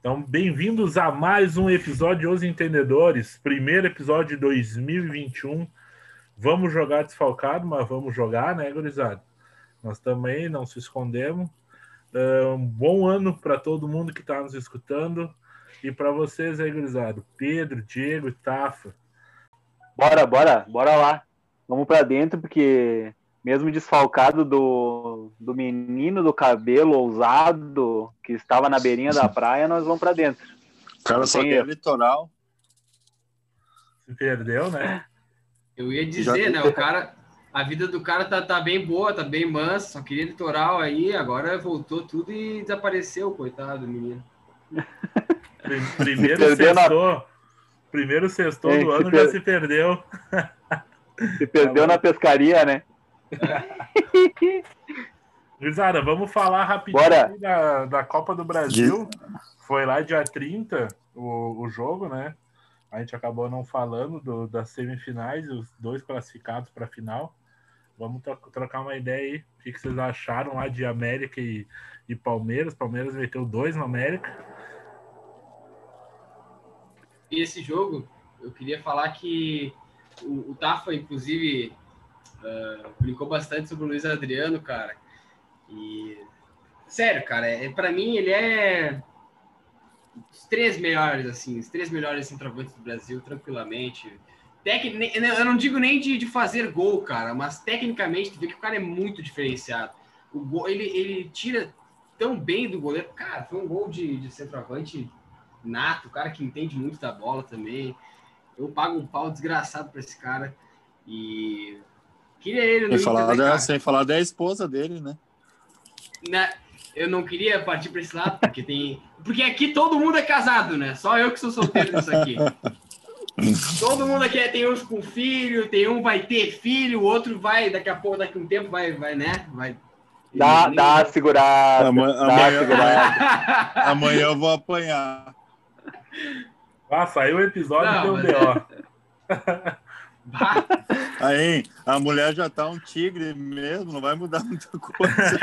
Então, bem-vindos a mais um episódio Os Entendedores, primeiro episódio de 2021. Vamos jogar desfalcado, mas vamos jogar, né, gurizada? Nós também não se escondemos. Uh, um bom ano para todo mundo que está nos escutando e para vocês aí, gurizada. Pedro, Diego e Tafa. Bora, bora, bora lá. Vamos para dentro, porque mesmo desfalcado do, do menino do cabelo ousado que estava na beirinha da praia, nós vamos para dentro. O cara só tem litoral. Se perdeu, né? Eu ia dizer, Já... né? O cara, a vida do cara tá, tá bem boa, tá bem mansa, só queria litoral aí, agora voltou tudo e desapareceu, coitado do menino. Primeiro sextou, na... primeiro sextou do ano per... já se perdeu. Se perdeu na pescaria, né? Guizara, vamos falar rapidinho da, da Copa do Brasil. Foi lá dia 30 o, o jogo, né? A gente acabou não falando do, das semifinais, os dois classificados para a final. Vamos trocar uma ideia aí. O que, vocês acharam lá de América e, e Palmeiras? Palmeiras meteu dois no América. E esse jogo, eu queria falar que o, o Tafa, inclusive, Uh, brincou bastante sobre o Luiz Adriano, cara. E sério, cara, é, para mim ele é os três melhores, assim, os três melhores centroavantes do Brasil, tranquilamente. Tec... Eu não digo nem de, de fazer gol, cara, mas tecnicamente tu vê que o cara é muito diferenciado. O gol, ele, ele tira tão bem do goleiro. Cara, foi um gol de, de centroavante nato, o cara que entende muito da bola também. Eu pago um pau desgraçado para esse cara. E Queria ele sem falar, da, sem falar da esposa dele, né? Na, né, eu não queria partir para esse lado, porque tem. Porque aqui todo mundo é casado, né? Só eu que sou solteiro nisso aqui. todo mundo aqui é, tem uns com filho, tem um vai ter filho, o outro vai, daqui a pouco, daqui a um tempo, vai, vai né? Vai. Dá, dá segurada. Amanhã, dá amanhã, segurada. amanhã eu vou apanhar. Ah, saiu o episódio não, do B.O. Aí, a mulher já tá um tigre mesmo, não vai mudar muita coisa.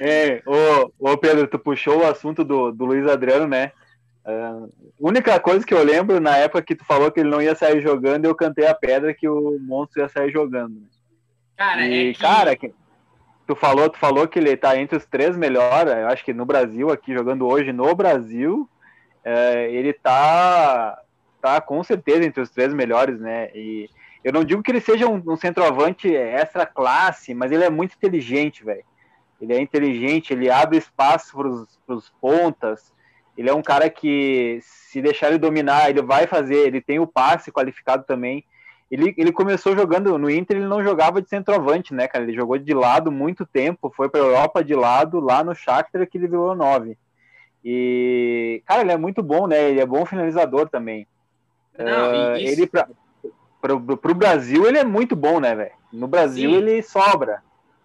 é, é ô, ô Pedro, tu puxou o assunto do, do Luiz Adriano, né? Uh, única coisa que eu lembro na época que tu falou que ele não ia sair jogando, eu cantei a pedra que o monstro ia sair jogando. Né? Cara, e, é que... cara, tu falou, tu falou que ele tá entre os três melhores, eu acho que no Brasil, aqui jogando hoje no Brasil, é, ele tá tá com certeza entre os três melhores, né? E eu não digo que ele seja um, um centroavante extra classe, mas ele é muito inteligente, velho. Ele é inteligente, ele abre espaço para os pontas. Ele é um cara que, se deixar ele dominar, ele vai fazer. Ele tem o passe qualificado também. Ele, ele começou jogando no Inter, ele não jogava de centroavante, né, cara? Ele jogou de lado muito tempo, foi para a Europa de lado, lá no Shakhtar, que ele virou nove. E, cara, ele é muito bom, né? Ele é bom finalizador também. Não, uh, isso... Ele para o Brasil ele é muito bom, né, velho? No Brasil Sim. ele sobra.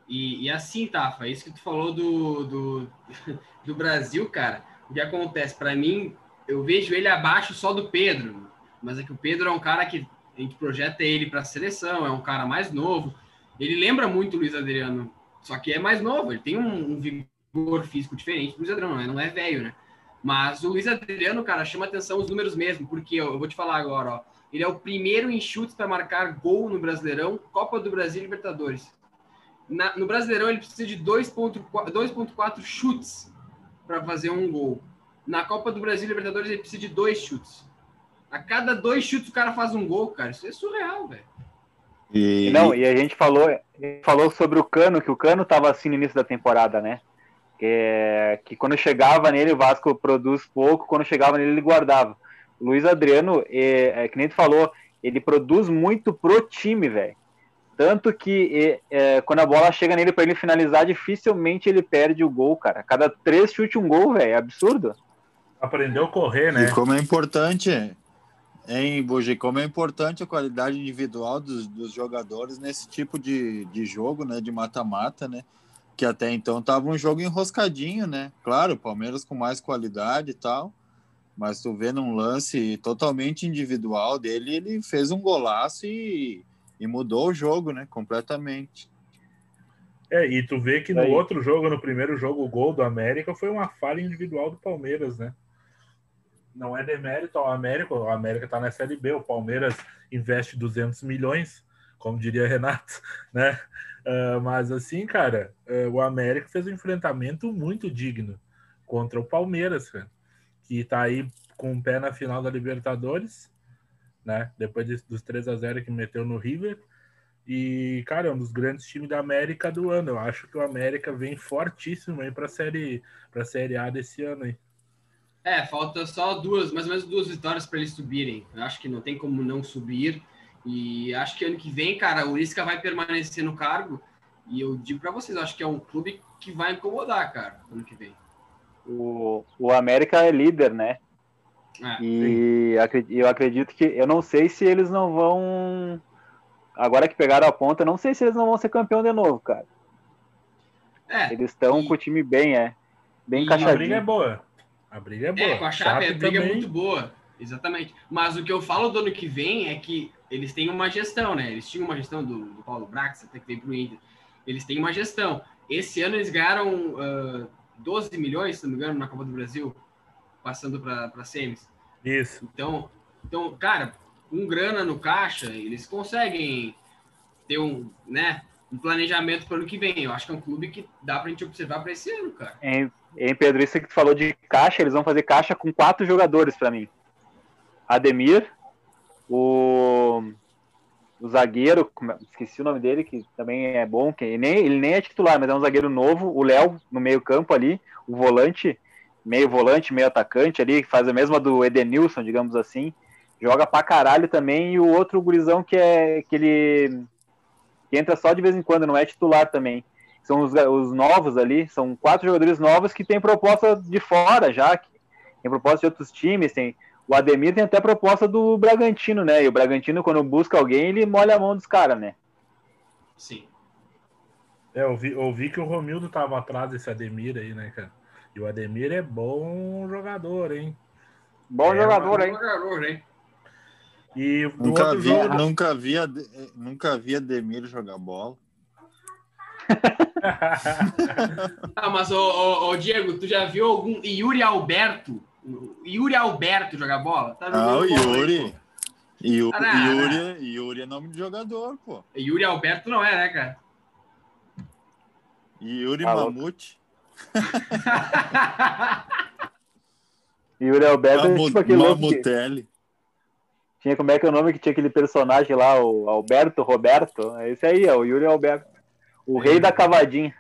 E, e assim, Tafa, isso que tu falou do, do, do Brasil, cara, o que acontece? Para mim, eu vejo ele abaixo só do Pedro, mas é que o Pedro é um cara que a gente projeta ele para a seleção, é um cara mais novo. Ele lembra muito o Luiz Adriano, só que é mais novo, ele tem um, um vigor físico diferente do Luiz Adriano, né? não é velho, né? Mas o Luiz Adriano, cara, chama atenção os números mesmo, porque eu vou te falar agora, ó. Ele é o primeiro em chutes para marcar gol no Brasileirão, Copa do Brasil e Libertadores. Na, no Brasileirão, ele precisa de 2,4 chutes para fazer um gol. Na Copa do Brasil e Libertadores, ele precisa de dois chutes. A cada dois chutes, o cara faz um gol, cara. Isso é surreal, velho. E... Não, e a gente falou, falou sobre o Cano, que o Cano estava assim no início da temporada, né? é, que quando chegava nele o Vasco produz pouco, quando chegava nele ele guardava. O Luiz Adriano, é, é, que nem tu falou, ele produz muito pro time, velho. Tanto que é, quando a bola chega nele para ele finalizar, dificilmente ele perde o gol, cara. Cada três chute um gol, velho. É absurdo. Aprendeu a correr, né? E como é importante, hein, Bugi, como é importante a qualidade individual dos, dos jogadores nesse tipo de, de jogo, né? De mata-mata, né? que até então tava um jogo enroscadinho, né? Claro, Palmeiras com mais qualidade e tal, Mas tu vê num lance totalmente individual dele, ele fez um golaço e, e mudou o jogo, né? Completamente. É, e tu vê que no Aí. outro jogo, no primeiro jogo, o gol do América foi uma falha individual do Palmeiras, né? Não é demérito ao América, o América tá na Série B, o Palmeiras investe 200 milhões, como diria Renato, né? Ah, mas assim, cara, ah, o América fez um enfrentamento muito digno contra o Palmeiras, cara, que tá aí com o pé na final da Libertadores, né? Depois de- dos 3 a 0 que meteu no River. E, cara, é um dos grandes times da América do ano. Eu acho que o América vem fortíssimo aí para série, para série A desse ano aí. É, falta só duas, mais ou menos duas vitórias para eles subirem. Eu acho que não tem como não subir. E acho que ano que vem, cara, o Isca vai permanecer no cargo. E eu digo para vocês, eu acho que é um clube que vai incomodar, cara, ano que vem. O, o América é líder, né? É, E eu acredito que. Eu não sei se eles não vão. Agora que pegaram a ponta, eu não sei se eles não vão ser campeão de novo, cara. é, Eles estão E- com o time bem, é. Bem E A briga é encaixadinho. boa. A briga é boa. é, com a Chape, a briga é também. muito boa. Exatamente. Mas o que eu falo do ano que vem é que eles têm uma gestão, né? Eles tinham uma gestão do, do Paulo Brax, até que veio pro Inter. Eles têm uma gestão. Esse ano eles ganharam ah, 12 milhões, se não me engano, na Copa do Brasil, passando para semis. Isso. Então, então, cara, com grana no caixa, eles conseguem ter um, né, um planejamento para o ano que vem. Eu acho que é um clube que dá para a gente observar para esse ano, cara. Em, em Pedro, isso que tu falou de caixa, eles vão fazer caixa com quatro jogadores pra mim. Ademir, o, o zagueiro, é- esqueci o nome dele, que também é bom, que ele nem, ele nem é titular, mas é um zagueiro novo, o Léo, no meio campo ali, o volante, meio volante, meio atacante ali, que faz a mesma do Edenilson, digamos assim, joga pra caralho também, e o outro gurizão que é, que ele, que entra só de vez em quando, não é titular também são os, os novos ali, são quatro jogadores novos que têm proposta de fora já, que tem proposta de outros times, tem o Ademir tem até proposta do Bragantino, né? E o Bragantino, quando busca alguém, ele molha a mão dos caras, né? Sim. É, eu vi, eu vi que o Romildo tava atrás desse Ademir aí, né, cara? E o Ademir é bom jogador, hein? Bom É, jogador, Bom hein? jogador, hein? E Nunca vi, jogo. nunca vi, nunca vi Ademir jogar bola. Ah, mas, ô, ô, ô, Diego, tu já viu algum Yuri Alberto? Yuri Alberto jogar bola? Tá Ah, o bola aí, Yuri. Yuri, Ah, não, Yuri, Yuri é nome de jogador, pô. Yuri Alberto não é, né, cara? Yuri Tá. Mamute. Yuri Alberto é Mamu- tipo aquele louco que- Mamutelli. tinha como é que é o nome que tinha aquele personagem lá, o Alberto Roberto. É esse aí, é o Yuri Alberto. O rei da cavadinha.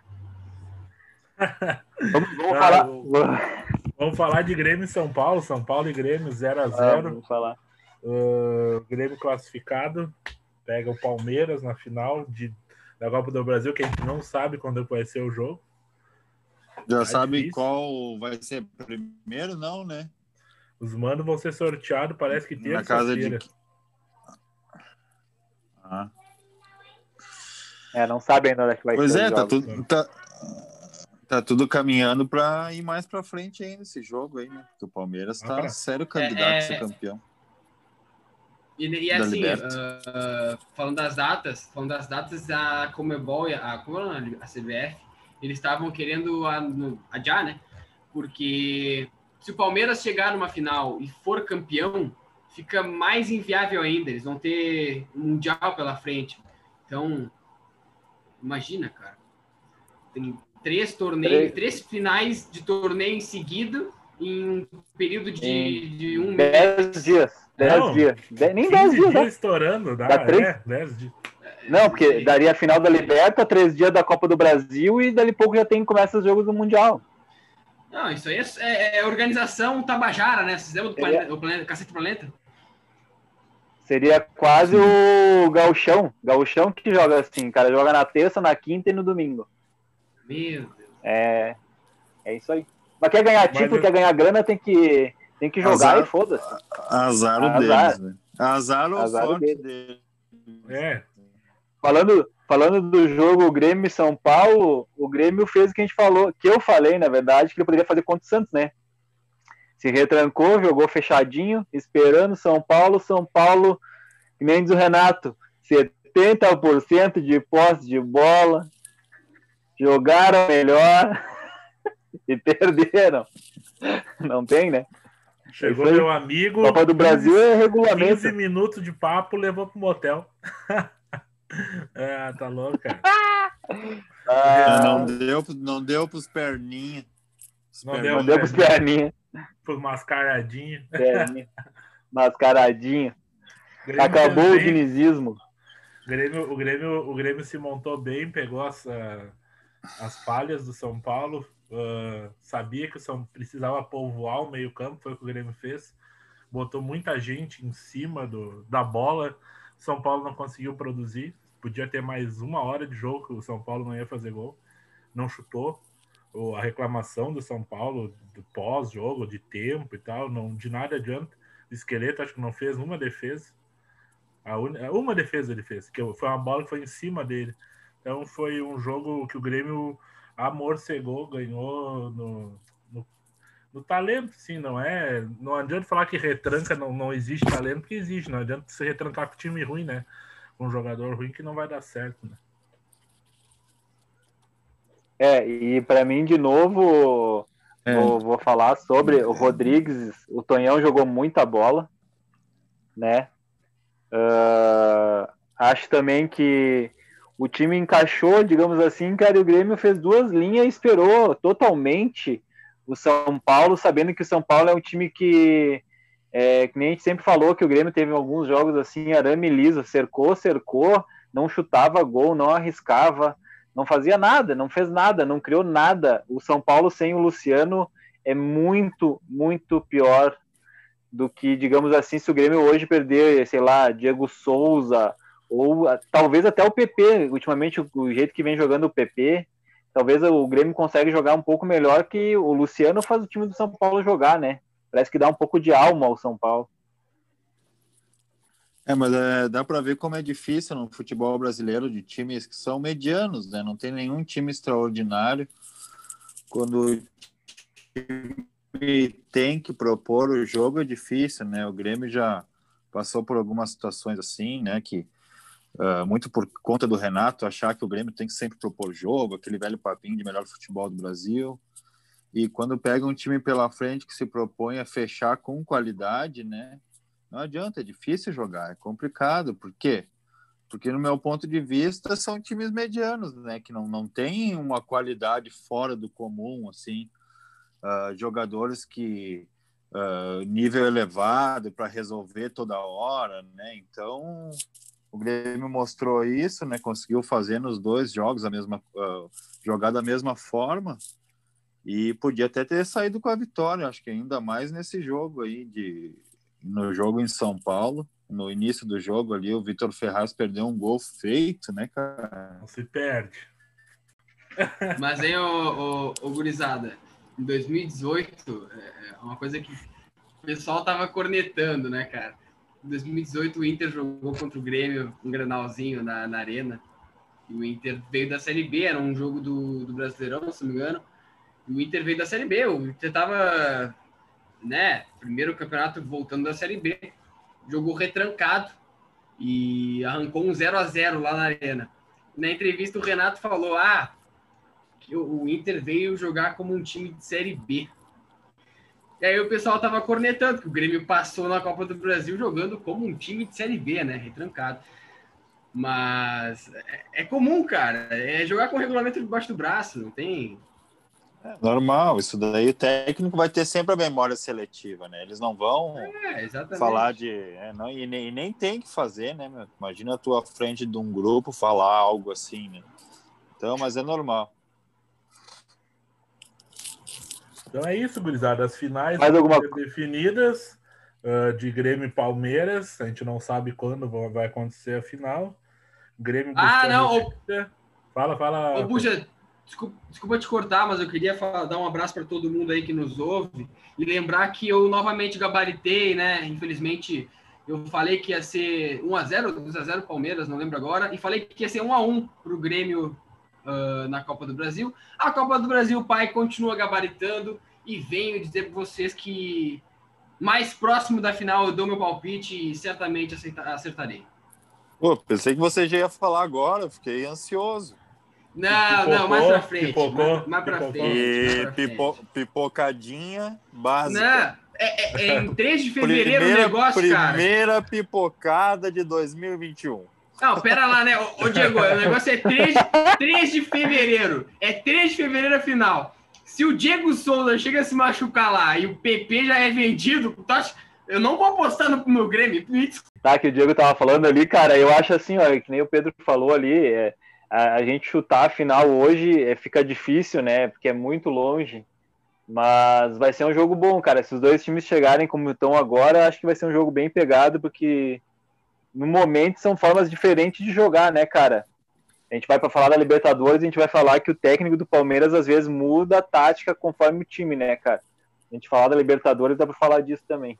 Vamos, vamos falar. Vamos falar de Grêmio e São Paulo. São Paulo e Grêmio 0 a Ah, 0 vamos falar. Uh, Grêmio classificado. Pega o Palmeiras na final de, da Copa do Brasil, que a gente não sabe quando vai ser o jogo. Já Tá sabe difícil. qual vai ser primeiro, não, né? Os mandos vão ser sorteados, parece que Na casa de. Ah. É, não sabe ainda onde é que vai Pois ser. é, os tá jogos. tudo, tá, tá tudo caminhando para ir mais para frente ainda esse jogo aí, né? Porque o Palmeiras Ah, tá pra- sério candidato É, a ser é. campeão. E, e Da assim, ah, ah, falando das datas, falando das datas, a Comebol e a, é a CBF, eles estavam querendo adiar, né? Porque se o Palmeiras chegar numa final e for campeão, fica mais inviável ainda. Eles vão ter um Mundial pela frente. Então, imagina, cara. Tem três torneios, três finais de torneio em seguida em um período de, de um mês. Dez dias. Dez Não, dias. De- nem 15 dez dias, dias né? estourando, dá, Dá três? é, 10 dias. Não, porque daria a final da Liberta, três dias da Copa do Brasil e dali pouco já tem começa os jogos do Mundial. Não, isso aí é, é- é organização Tabajara, né? Vocês lembram do Seria- planeta, o planeta, Cacete Planeta? Seria quase o gauchão. Gauchão que joga assim, cara joga na terça, na quinta e no domingo. Meu Deus. É, é isso aí. Mas quer ganhar Mas título, eu- quer ganhar grana, tem que, tem que jogar Azar. e foda-se. Azar o Azar. deles, né? Azar o Azar sorte deles. deles. É, Falando, falando do jogo Grêmio e São Paulo, o Grêmio fez o que a gente falou, que eu falei, na verdade, que ele poderia fazer contra o Santos, né? Se retrancou, jogou fechadinho, esperando São Paulo. São Paulo, que nem diz o Renato, 70% de posse de bola, jogaram melhor e perderam. Não tem, né? Chegou meu amigo. Copa do Brasil é regulamento. 15 minutos de papo, levou pro motel. ah, tá louco, cara. Ah, não deu, não deu pros perninhas. Deu, deu pros perninhas. Pros mascaradinhos. perninha. Mascaradinho. Grêmio Acabou o também. dinizismo. O Grêmio, o, Grêmio, o Grêmio se montou bem, pegou as, ah, as falhas do São Paulo, ah, sabia que o São precisava povoar o meio-campo, foi o que o Grêmio fez. Botou muita gente em cima do, da bola. São Paulo não conseguiu produzir. Podia ter mais uma hora de jogo que o São Paulo não ia fazer gol. Não chutou. A reclamação do São Paulo do pós-jogo, de tempo e tal, não, de nada adianta. O esqueleto acho que não fez uma defesa. A uni- Uma defesa ele fez, que foi uma bola que foi em cima dele. Então foi um jogo que o Grêmio amorcegou, ganhou no, no, no talento, sim, não é. Não adianta falar que retranca não, não existe talento, porque existe. Não adianta se retrancar com time ruim, né? Com um jogador ruim que não vai dar certo, né? É, e para mim, de novo, É. vou, vou falar sobre o Rodrigues. O Tonhão jogou muita bola, né? Ah, acho também que o time encaixou, digamos assim, cara, e o Grêmio fez duas linhas e esperou totalmente o São Paulo, sabendo que o São Paulo é um time que, é, que nem a gente sempre falou, que o Grêmio teve alguns jogos assim, arame liso, cercou, cercou, não chutava gol, não arriscava, não fazia nada, não fez nada, não criou nada. O São Paulo sem o Luciano é muito, muito pior do que, digamos assim, se o Grêmio hoje perder, sei lá, Diego Souza, ou talvez até o PP, ultimamente o jeito que vem jogando o PP, talvez o Grêmio consegue jogar um pouco melhor que o Luciano faz o time do São Paulo jogar, né? Parece que dá um pouco de alma ao São Paulo. É, mas é, dá para ver como é difícil no futebol brasileiro de times que são medianos, né? Não tem nenhum time extraordinário. Quando o time tem que propor o jogo é difícil, né? O Grêmio já passou por algumas situações assim, né? Que ah, muito por conta do Renato achar que o Grêmio tem que sempre propor jogo, aquele velho papinho de melhor futebol do Brasil. E quando pega um time pela frente que se propõe a fechar com qualidade, né? Não adianta, é difícil jogar, é complicado. Por quê? Porque, no meu ponto de vista, são times medianos, né? Que não, não tem uma qualidade fora do comum, assim. Ah, jogadores que ah, nível elevado para resolver toda hora, né? Então, o Grêmio mostrou isso, né? Conseguiu fazer nos dois jogos a mesma ah, jogar da mesma forma e podia até ter saído com a vitória. Acho que ainda mais nesse jogo aí de no jogo em São Paulo, no início do jogo ali, o Vitor Ferraz perdeu um gol feito, né, cara? Não se perde. Mas aí, ô, ô, ô Gurizada, em 2018, é uma coisa que o pessoal tava cornetando, né, cara? Em 2018, o Inter jogou contra o Grêmio, um granalzinho na, na Arena. E o Inter veio da Série B, era um jogo do, do Brasileirão, se não me engano. E o Inter veio da Série B, o Inter tava, né, primeiro campeonato voltando da Série B. Jogou retrancado e arrancou um 0 a 0 lá na Arena. Na entrevista, o Renato falou: ah, que o Inter veio jogar como um time de Série B. E aí o pessoal tava cornetando que o Grêmio passou na Copa do Brasil jogando como um time de Série B, né? Retrancado. Mas é, é comum, cara. É jogar com o regulamento debaixo do braço, não tem. Normal, isso daí o técnico vai ter sempre a memória seletiva, né? Eles não vão É, falar de. é, não, e, nem, e nem tem que fazer, né? meu? Imagina a tua frente de um grupo falar algo assim, né? Então, mas é normal. Então é isso, gurizada. As finais Mais vão alguma ser definidas ah, de Grêmio e Palmeiras. A gente não sabe quando vai acontecer a final. Grêmio Ah, não, ô- Inter. Fala, fala. Ô, Buja, desculpa, desculpa te cortar, mas eu queria falar- dar um abraço para todo mundo aí que nos ouve e lembrar que eu novamente gabaritei, né? Infelizmente, eu falei que ia ser 1x0, 2x0 Palmeiras, não lembro agora, e falei que ia ser 1x1 para o Grêmio ah, na Copa do Brasil. A Copa do Brasil, o pai continua gabaritando e venho dizer para vocês que mais próximo da final eu dou meu palpite e certamente acertarei. Pô, pensei que você já ia falar agora, fiquei ansioso. Não, pipocou, não, mais pra frente. Pipocou, mais, mais pra frente. E pra pipo, frente. pipocadinha básica. Não, é, é, é, em 3 de fevereiro primeira, o negócio, primeira cara. Primeira pipocada de 2021. Não, pera lá, né? Ô, ô Diego, o negócio é 3, 3 de fevereiro. É 3 de fevereiro a final. Se o Diego Souza chega a se machucar lá e o PP já é vendido, eu não vou apostar no, no Grêmio. Tá, que o Diego tava falando ali, cara, eu acho assim, ó, que nem o Pedro falou ali, é, a, a, gente chutar a final hoje é, fica difícil, né? Porque é muito longe. Mas vai ser um jogo bom, cara. Se os dois times chegarem como estão agora, acho que vai ser um jogo bem pegado, porque no momento são formas diferentes de jogar, né, cara? A gente vai para falar da Libertadores, a gente vai falar que o técnico do Palmeiras às vezes muda a tática conforme o time, né, cara? A gente falar da Libertadores, dá para falar disso também.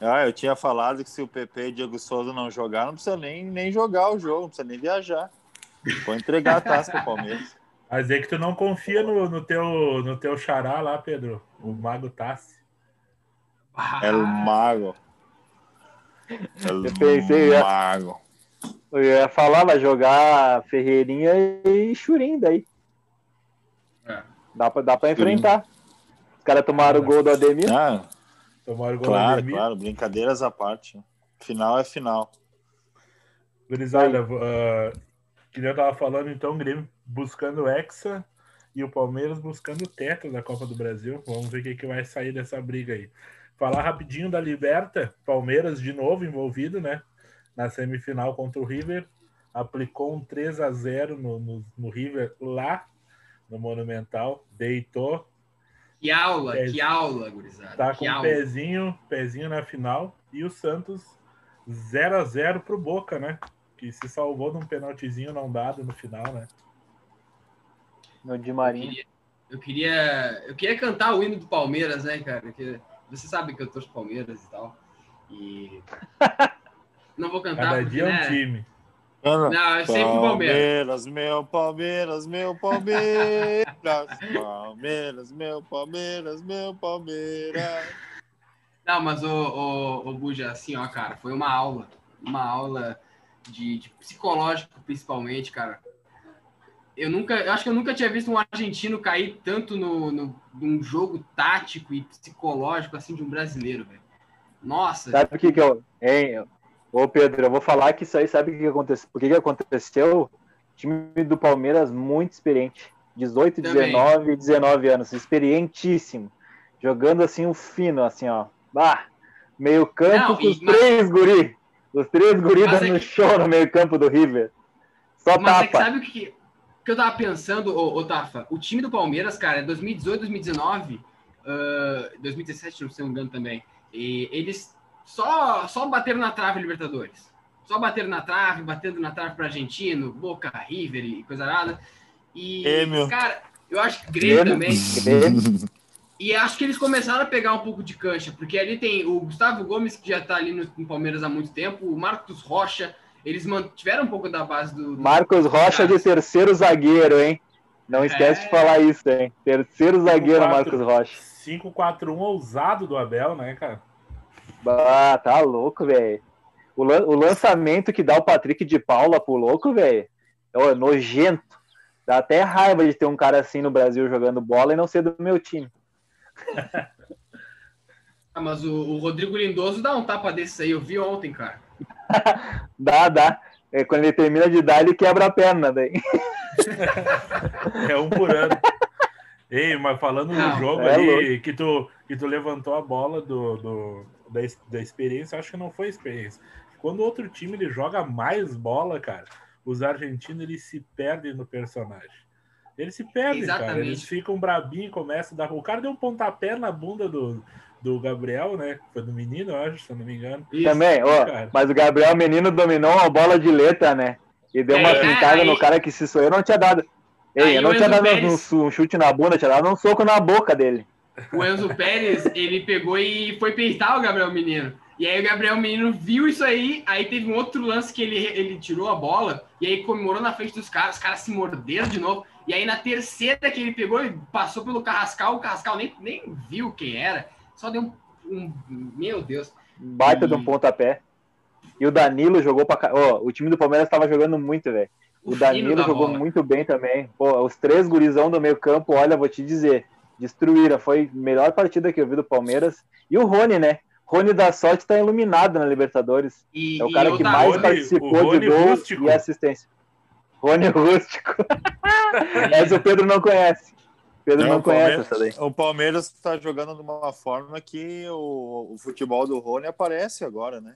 Ah, eu tinha falado que se o PP e Diego Souza não jogar, não precisa nem, nem jogar o jogo, não precisa nem viajar. Vou entregar a taça pro Palmeiras. Mas é que tu não confia no, no, teu, no teu xará lá, Pedro, o Mago Tassi. É o Mago. El eu pensei, Mago. Eu ia falar, vai jogar Ferreirinha e Churim daí. É. Dá pra, dá pra enfrentar. Os caras tomaram o gol do Ademir. Ah, tomaram o gol claro, do Ademir. Claro, brincadeiras à parte. Final é final. Gurizada, uh, que eu tava falando, então, o Grêmio buscando o Hexa e o Palmeiras buscando o teto da Copa do Brasil. Vamos ver o que, que vai sair dessa briga aí. Falar rapidinho da Liberta, Palmeiras de novo envolvido, né? na semifinal contra o River, aplicou um 3 a 0 no, no, no River lá no Monumental, deitou. Que aula, que aula, gurizada. Tá com aula. pezinho, pezinho na final e o Santos 0 a 0 pro Boca, né? Que se salvou de um penaltizinho não dado no final, né? No de Marinho. Eu queria, eu queria, eu queria cantar o hino do Palmeiras, né, cara? Que, você sabe que eu torço Palmeiras e tal. E Não vou cantar. Cada porque, dia é um né? time. Não, é sempre o Palmeiras. meu Palmeiras, meu Palmeiras. Palmeiras, meu Palmeiras, meu Palmeiras. Não, mas o, o, o Buja, assim, ó, cara, foi uma aula. Uma aula de, de psicológico, principalmente, cara. Eu nunca, eu acho que eu nunca tinha visto um argentino cair tanto no, no num jogo tático e psicológico assim de um brasileiro, velho. Nossa. Sabe o que que eu, hein, Ô, Pedro, eu vou falar que isso aí, sabe o que aconteceu? O que, que aconteceu? time do Palmeiras muito experiente. 18, Também. 19 19 anos. Experientíssimo. Jogando assim o fino, assim, ó. Bah, meio campo com os mas... três guri. Os três guri dando é que... show no meio campo do River. Só mas tapa. É que sabe o que, que eu tava pensando, ô, ô, Tafa? O time do Palmeiras, cara, 2018, 2019, uh, 2017, não sei me engano também. E eles só, só bateram na trave Libertadores. Só bateram na trave, batendo na trave para Argentino, Boca, River e coisa nada. E, é, cara, eu acho que Grêmio também. E acho que eles começaram a pegar um pouco de cancha, porque ali tem o Gustavo Gomes, que já está ali no, no, Palmeiras há muito tempo, o Marcos Rocha, eles mantiveram um pouco da base do. Marcos Rocha de terceiro zagueiro, hein? Não esquece é... de falar isso, hein? Terceiro zagueiro, 4, Marcos Rocha. 5-4-1 ousado do Abel, né, cara? Ah, tá louco, velho. O, o, lançamento que dá o Patrick de Paula pro louco, velho, é nojento. Dá até raiva de ter um cara assim no Brasil jogando bola e não ser do meu time. Ah, mas o, o, Rodrigo Lindoso dá um tapa desse aí, eu vi ontem, cara. dá, dá. É, quando ele termina de dar, ele quebra a perna daí. é um por ano. Ei, mas falando não, no jogo é ali, que tu, que tu levantou a bola do, do, da, da experiência, acho que não foi experiência. Quando o outro time ele joga mais bola, cara, os argentinos eles se perdem no personagem. Eles se perdem, Exatamente. cara. Eles ficam brabinhos, começam a dar. O cara deu um pontapé na bunda do, do Gabriel, né? Foi do menino, eu acho, se eu não me engano. Isso, Também, ó, mas o Gabriel menino dominou uma bola de letra, né? E deu uma é, pintada no cara que se sou eu não tinha dado. Ei, eu não tinha dado Pérez... um, um, chute na bunda, tinha dado um soco na boca dele. O Enzo Pérez, ele pegou e foi peitar o Gabriel Menino. E aí o Gabriel Menino viu isso aí, aí teve um outro lance que ele, ele tirou a bola e aí comemorou na frente dos caras, os caras se morderam de novo. E aí na terceira que ele pegou, ele passou pelo Carrascal, o Carrascal nem, nem viu quem era, só deu um. um meu Deus. Baita E- de um pontapé. E o Danilo jogou pra. Ó, o time do Palmeiras tava jogando muito, velho. O Danilo da jogou bola. muito bem também. Pô, os três gurizão do meio campo, olha, vou te dizer, destruíram. Foi a melhor partida que eu vi do Palmeiras. E o Rony, né? Rony da sorte tá iluminado na Libertadores. E, É o e cara que mais Rony- participou de gol Rústico. e assistência. Rony Rústico. Essa o Pedro não conhece. Pedro não o conhece Palmeiras- essa daí. O Palmeiras está jogando de uma forma que o, o futebol do Rony aparece agora, né?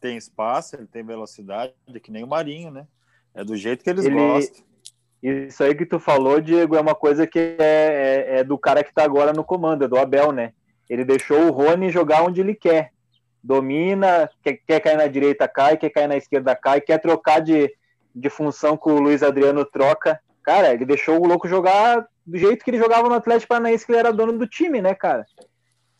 Tem espaço, ele tem velocidade, que nem o Marinho, né? É do jeito que eles Ele- gostam. Isso aí que tu falou, Diego, é uma coisa que é, é- é do cara que tá agora no comando, é do Abel, né? Ele deixou o Rony jogar onde ele quer. Domina, quer, quer cair na direita, cai, quer cair na esquerda, cai, quer trocar de, de função com o Luiz Adriano, troca. Cara, ele deixou o louco jogar do jeito que ele jogava no Atlético Paranaense, que ele era dono do time, né, cara?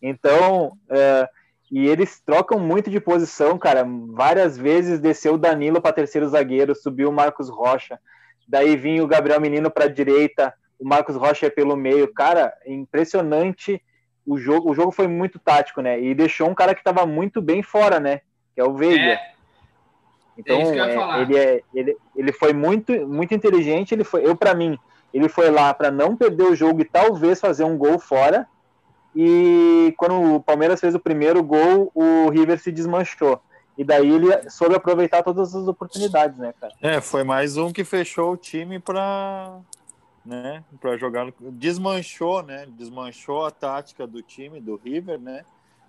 Então, é, e eles trocam muito de posição, cara. Várias vezes desceu o Danilo para terceiro zagueiro, subiu o Marcos Rocha, daí vinha o Gabriel Menino para direita, o Marcos Rocha é pelo meio. Cara, é impressionante. O jogo, o jogo foi muito tático, né? E deixou um cara que estava muito bem fora, né? Que é o Veiga. É, Então, É isso que eu ia é, falar. ele, é, ele, ele foi muito, muito inteligente. Ele foi, eu, para mim, ele foi lá para não perder o jogo e talvez fazer um gol fora. E quando o Palmeiras fez o primeiro gol, o River se desmanchou. E daí ele soube aproveitar todas as oportunidades, né, cara? É, foi mais um que fechou o time para né, para jogar, desmanchou, né? Desmanchou a tática do time do River, né?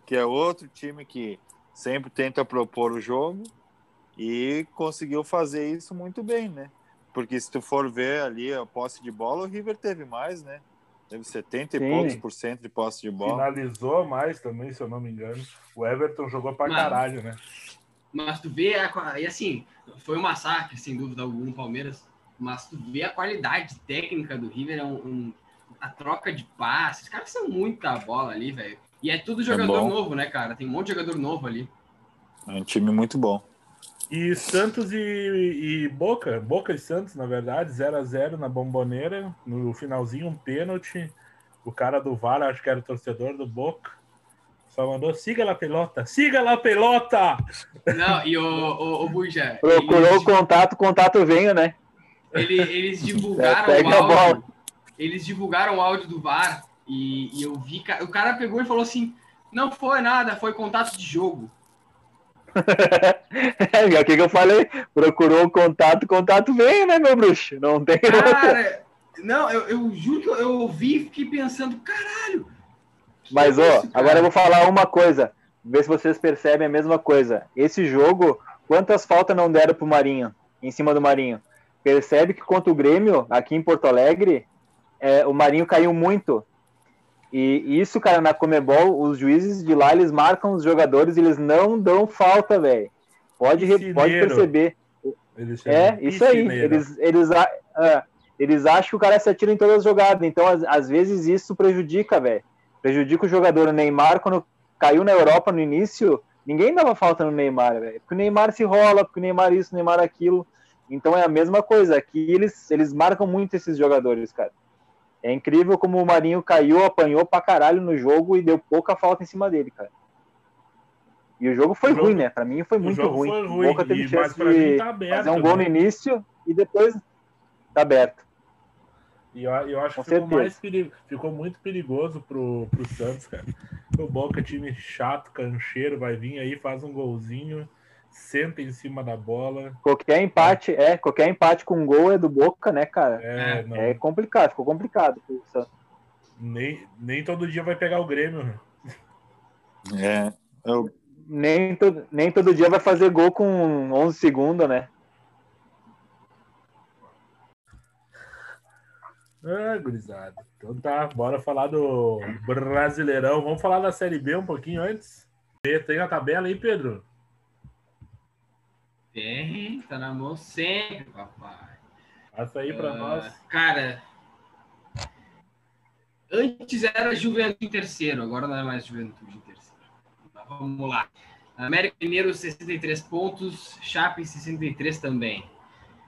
Que é outro time que sempre tenta propor o jogo e conseguiu fazer isso muito bem, né? Porque se tu for ver ali a posse de bola, o River teve mais, né? Teve 70 e Sim. poucos por cento de posse de bola. Finalizou mais também, se eu não me engano. O Everton jogou pra Mano. caralho, né? Mas tu vê, a, e assim, foi um massacre, sem dúvida alguma, no Palmeiras. Mas tu vê a qualidade técnica do River, é um, um- a troca de passes. Os caras são muita bola ali, velho. E é tudo jogador bom. novo, né, cara? Tem um monte de jogador novo ali. É um time muito bom. E Santos e, e Boca, Boca e Santos, na verdade, 0 a 0 na bomboneira. No finalzinho, um pênalti. O cara do VAR, acho que era o torcedor do Boca, só mandou: siga lá, pelota, siga lá, pelota! Não, e o, o, o Buja, Procurou eles, o contato, o contato veio, né? ele- eles divulgaram É, pega o a áudio. bola. Eles divulgaram o áudio do VAR e, e eu vi. O cara pegou e falou assim: não foi nada, foi contato de jogo. É o que, que eu falei? Procurou o contato, contato veio, né, meu bruxo? Não tem. Cara, não, eu, eu juro que eu- eu ouvi e fiquei pensando, caralho. Mas, é ó, isso, cara? agora eu vou falar uma coisa. Ver se vocês percebem a mesma coisa. Esse jogo, quantas faltas não deram pro Marinho? Em cima do Marinho? Percebe que contra o Grêmio, aqui em Porto Alegre, é, o Marinho caiu muito. E isso, cara, na Comebol, os juízes de lá, eles marcam os jogadores e eles não dão falta, velho. Pode, pode perceber. É, isso aí. Eles, eles, ah, eles acham que o cara se atira em todas as jogadas. Então, às, às vezes, isso prejudica, velho. Prejudica o jogador. O Neymar, quando caiu na Europa no início, ninguém dava falta no Neymar, velho. Porque o Neymar se rola, porque o Neymar isso, o Neymar aquilo. Então é a mesma coisa. Aqui eles, eles marcam muito esses jogadores, cara. É incrível como o Marinho caiu, apanhou pra caralho no jogo e deu pouca falta em cima dele, cara. E o jogo foi O jogo- ruim, né? Pra mim foi muito jogo ruim. foi O ruim, Boca teve e- chance de tá aberto. fazer um gol no né? início e depois tá aberto. E eu, eu acho Com que ficou, mais peri- ficou muito perigoso pro, pro Santos, cara. O Boca, time chato, cancheiro, vai vir aí, faz um golzinho, senta em cima da bola. Qualquer empate, é, qualquer empate com gol é do Boca, né, cara? É, É, não, É complicado, ficou complicado. nem, nem todo dia vai pegar o Grêmio. né? É. Eu, Nem, to, nem todo dia vai fazer gol com 11 segundos, né? Ah, gurizada. Então tá, bora falar do Brasileirão. Vamos falar da Série B um pouquinho antes? Tem a tabela aí, Pedro? Tem, tá na mão sempre, papai. Passa aí pra Ah, nós. Cara, antes era Juventude em terceiro, agora não é mais Juventude em terceiro. Mas vamos lá. América Mineiro, 63 pontos, Chape, 63 também.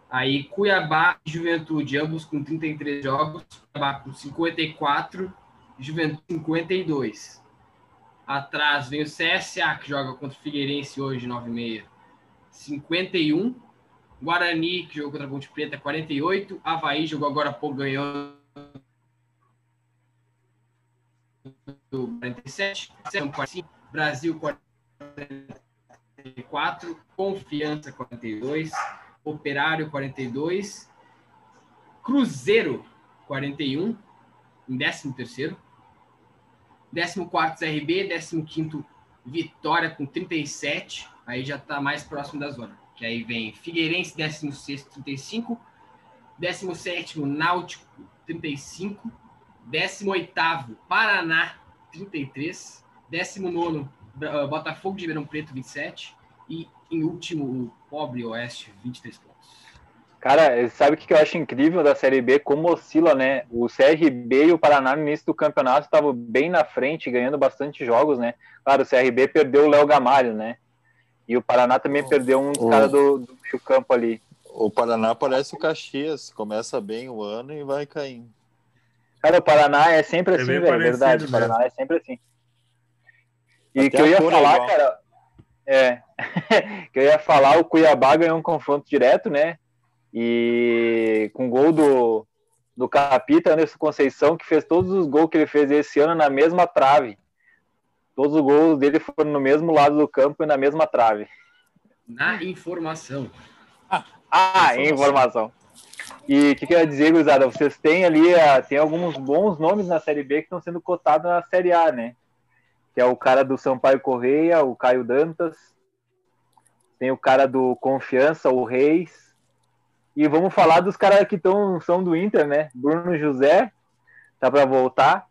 Aí Cuiabá e Juventude, ambos com 33 jogos, Cuiabá com 54, Juventude 52. Atrás vem o CSA, que joga contra o Figueirense hoje, 9h30, 51. Guarani, que jogou contra a Ponte Preta, 48. Havaí jogou agora pouco, ganhou 47. Brasil, 44. Confiança, 42. Operário, 42. Cruzeiro, 41. Em 13 terceiro. 14 CRB, 15 Vitória com 37, aí já está mais próximo da zona. Que aí vem Figueirense, 16, 35, 17 Náutico, 35, 18 Paraná, 33, 19 Botafogo de Ribeirão Preto, 27 e em último o Pobre Oeste, 23 pontos. Cara, sabe o que eu acho incrível da Série B? Como oscila, né? O CRB e o Paraná no início do campeonato estavam bem na frente, ganhando bastante jogos, né? Claro, o CRB perdeu o Léo Gamalho, né? E o Paraná também perdeu um dos caras do, do meio campo ali. O Paraná parece o Caxias, começa bem o ano e vai caindo. Cara, o Paraná é sempre assim, é velho, verdade. O Paraná é sempre assim. E Até que eu ia é falar, cara, é, que eu ia falar, o Cuiabá ganhou um confronto direto, né? E com gol do, do Capita Anderson Conceição, que fez todos os gols que ele fez esse ano na mesma trave. Todos os gols dele foram no mesmo lado do campo e na mesma trave. Na informação. Ah, informação. E o que, que eu ia dizer, Guzada? Vocês têm ali, ah, tem alguns bons nomes na Série B que estão sendo cotados na Série A, né? Que é o cara do Sampaio Correia, o Caio Dantas. Tem o cara do Confiança, o Reis. E vamos falar dos caras que tão, são do Inter, né? Bruno José, tá para voltar.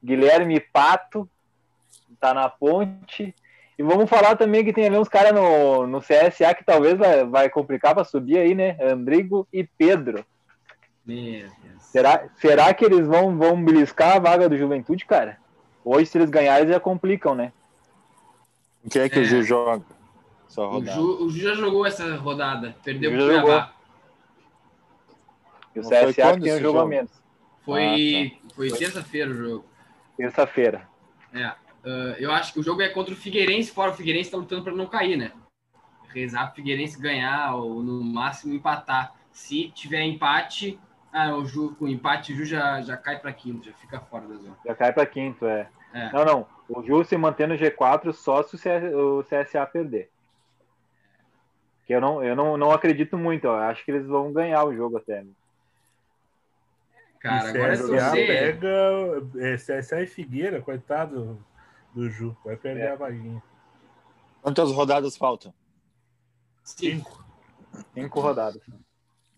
Guilherme Pato, tá na ponte. E vamos falar também que tem ali uns caras no, no CSA que talvez vai, vai complicar para subir aí, né? Andrigo e Pedro. Será, será que eles vão, vão beliscar a vaga do Juventude, cara? Hoje, se eles ganharem, já complicam, né? O que é que é. o Ju joga? O Ju, o Ju, já jogou essa rodada. Perdeu o Cuiabá. E o CSA que tem um jogo a menos. Foi, ah, tá. foi terça-feira o jogo. Terça-feira. É. Uh, eu acho que o jogo é contra o Figueirense, fora o Figueirense está lutando para não cair, né? Rezar para o Figueirense ganhar ou no máximo empatar. Se tiver empate, ah, o Ju, com empate, o Ju já, já cai para quinto, já fica fora da zona. Já cai para quinto, é. é. Não, não. O Ju se mantém no G4 só se o CSA perder. Que eu não, eu não, não acredito muito. Eu acho que eles vão ganhar o jogo até. Né? Cara, agora é CSA pega é, CSA e Figueira, coitado do Ju. Vai perder é. a vaguinha. Quantas rodadas faltam? Cinco. Cinco rodadas.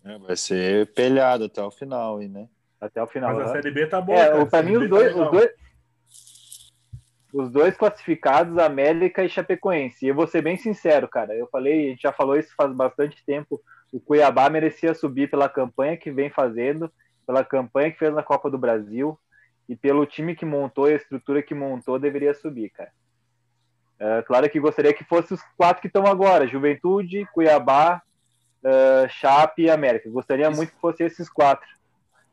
É, vai ser pelhado até o final, aí, né? Até o final. Mas a Série B tá boa. É, para mim, os dois, tá os dois, os dois classificados, América e Chapecoense. E eu vou ser bem sincero, cara. Eu falei, a gente já falou isso faz bastante tempo. O Cuiabá merecia subir pela campanha que vem fazendo pela campanha que fez na Copa do Brasil e pelo time que montou e a estrutura que montou, deveria subir, cara. É, claro que gostaria que fosse os quatro que estão agora: Juventude, Cuiabá, uh, Chape e América. Gostaria Isso. muito que fosse esses quatro.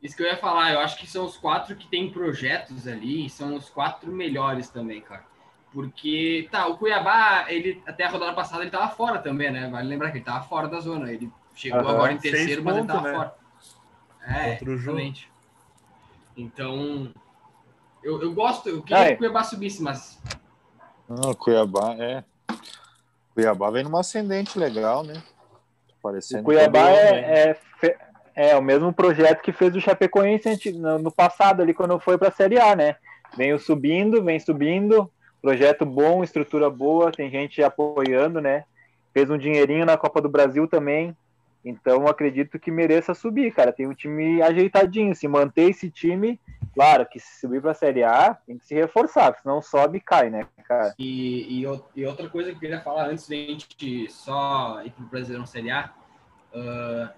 Isso que eu ia falar, eu acho que são os quatro que têm projetos ali e são os quatro melhores também, cara. Porque, tá, o Cuiabá, ele até a rodada passada ele tava fora também, né? Vale lembrar que ele tava fora da zona. Ele chegou uhum, agora em terceiro, mas pontos, ele tava né? fora. É, Outro exatamente. Jogo. Então, eu, eu gosto, eu queria é. que o Cuiabá subisse, mas. Não, Cuiabá é. Cuiabá vem numa ascendente legal, né? Parecendo o Cuiabá é, é, é, o mesmo projeto que fez o Chapecoense no passado, ali, quando foi para a Série A, né? Vem subindo, vem subindo, projeto bom, estrutura boa, tem gente apoiando, né? Fez um dinheirinho na Copa do Brasil também. Então, acredito que mereça subir, cara. Tem um time ajeitadinho. Se manter esse time, claro que se subir para a Série A, tem que se reforçar, senão sobe e cai, né, cara? E, e, e, outra coisa que eu queria falar antes de a gente só ir para o Brasileirão Série A, uh,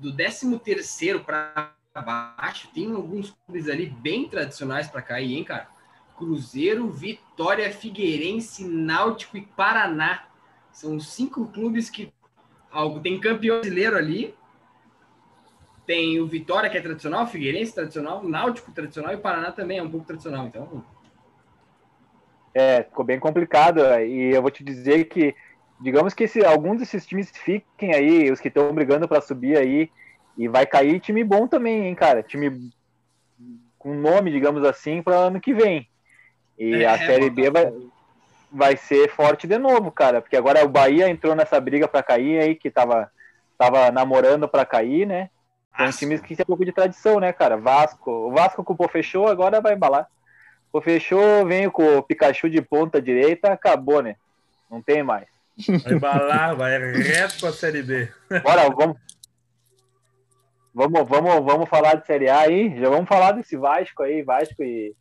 do 13 terceiro para baixo, tem alguns clubes ali bem tradicionais para cair, hein, cara? Cruzeiro, Vitória, Figueirense, Náutico e Paraná. São cinco clubes que algo. Tem campeão brasileiro ali, tem o Vitória, que é tradicional, o Figueirense tradicional, o Náutico tradicional e o Paraná também é um pouco tradicional. Então, É, ficou bem complicado. E eu vou te dizer que, digamos que se alguns desses times fiquem aí, os que estão brigando para subir aí, e vai cair time bom também, hein, cara? Time com nome, digamos assim, para ano que vem. E É, a Série B vai, vai ser forte de novo, cara, porque agora o Bahia entrou nessa briga para cair aí, que tava, tava namorando para cair, né? São Vasco. times que tem um pouco de tradição, né, cara? Vasco. O Vasco com o Pô fechou, agora vai embalar. Pô fechou, vem com o Pikachu de ponta direita, acabou, né? Não tem mais. Vai embalar, vai reto pra Série B. Bora, vamos. Vamos, vamos, vamos falar de Série A aí. Já vamos falar desse Vasco aí, Vasco e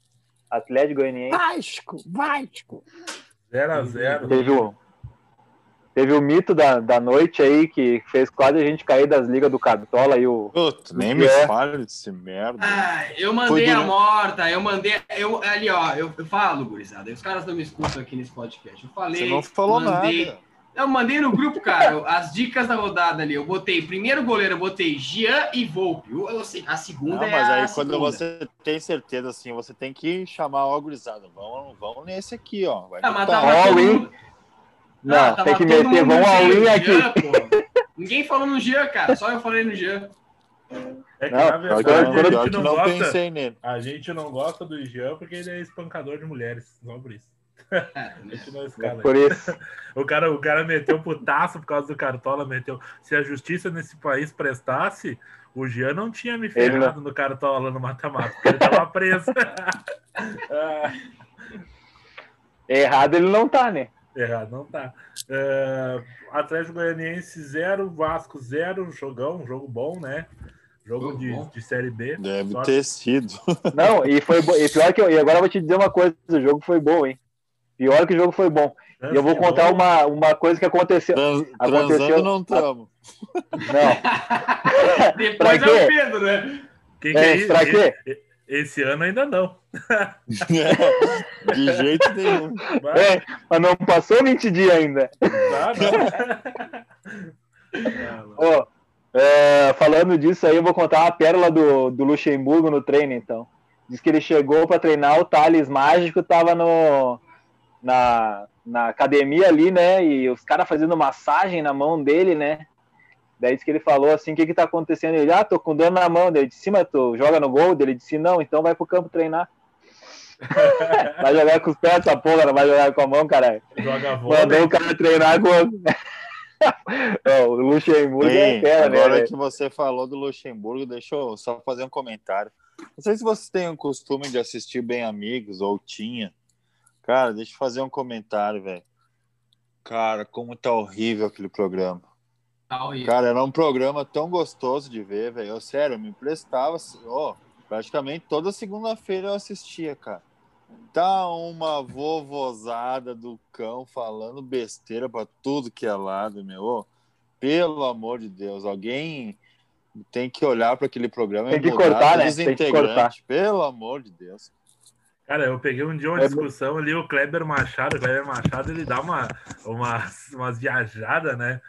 Atlético Goianiense. Vasco, Vasco. 0x0. Teve o, teve o mito da, da noite aí que fez quase a gente cair das ligas do Cartola e o. Puta, nem me É. fale desse merda. Ah, eu mandei a morta, eu mandei. Eu, ali, ó, eu, eu falo, gurizada. Os caras não me escutam aqui nesse podcast. Eu falei. Você não falou mandei, nada. Eu mandei no grupo, cara, as dicas da rodada ali. Eu botei primeiro goleiro, eu botei Jean e Volpe. Eu, eu sei, a segunda Não, é mas a aí quando segunda. você tem certeza assim, você tem que chamar o gurizada. Vamos, vamos nesse aqui, ó. Vai Ah, mas tava All todo in. Não, Ah, tem que meter, vamos all in aqui. Jean. Ninguém falou no Jean, cara. Só eu falei no Jean. É que, Não, na verdade, a gente não não gosta. pensei nele. A gente não gosta do Jean porque ele é espancador de mulheres. Só por isso. Por isso. O cara, o cara meteu putaço por causa do Cartola, meteu. Se a justiça nesse país prestasse, o Jean não tinha me ferrado no Cartola no mata-mata, porque ele tava preso. Errado ele não tá, né? errado, não tá. É, Atlético Goianiense 0, Vasco 0, jogão, um jogo bom, né? Jogo de, de Série B. Deve Só- ter sido. Não, e foi e pior que eu, e agora eu vou te dizer uma coisa, o jogo foi bom, hein? Pior que o jogo foi bom. E eu vou contar uma, uma coisa que aconteceu. Trans- Aconteceu- não estamos. Não, Depois é o Pedro, né? Quem que É, isso? pra quê? E- Esse ano ainda não. De jeito nenhum. Mas, é, mas não passou 20 dias ainda. não. Mano. Ó, é, falando disso aí, eu vou contar uma pérola do, do Luxemburgo no treino, então. Diz que ele chegou para treinar, o Thales Mágico tava no, na, na academia ali, né? E os caras fazendo massagem na mão dele, né? Daí que ele falou assim, o que que tá acontecendo? Ele, ah, tô com dor na mão. Daí, de cima, tu joga no gol? Ele disse, não, então vai pro campo treinar. vai jogar com os pés essa porra, não vai jogar com a mão, caralho. Joga vôlei. Mandou o cara treinar com... Ó, o Luxemburgo é Sim, fera, né? agora velho? que você falou do Luxemburgo, deixa eu só fazer um comentário. Não sei se vocês têm o costume de assistir Bem Amigos ou tinha. Cara, deixa eu fazer um comentário, velho. Cara, como tá horrível aquele programa. Tá horrível. Cara, era um programa tão gostoso de ver, velho. Eu, Sério, eu me emprestava. ó, praticamente toda segunda-feira eu assistia, cara. Tá uma vovozada do cão falando besteira pra tudo que é lado, meu. Ô, pelo amor de Deus, alguém tem que olhar para aquele programa Tem e que mudar cortar, né? Tem que integrantes. Pelo amor de Deus. Cara, eu peguei um dia uma É discussão ali, o Kleber Machado, o Kleber Machado, ele dá uma, umas, umas viajadas, né?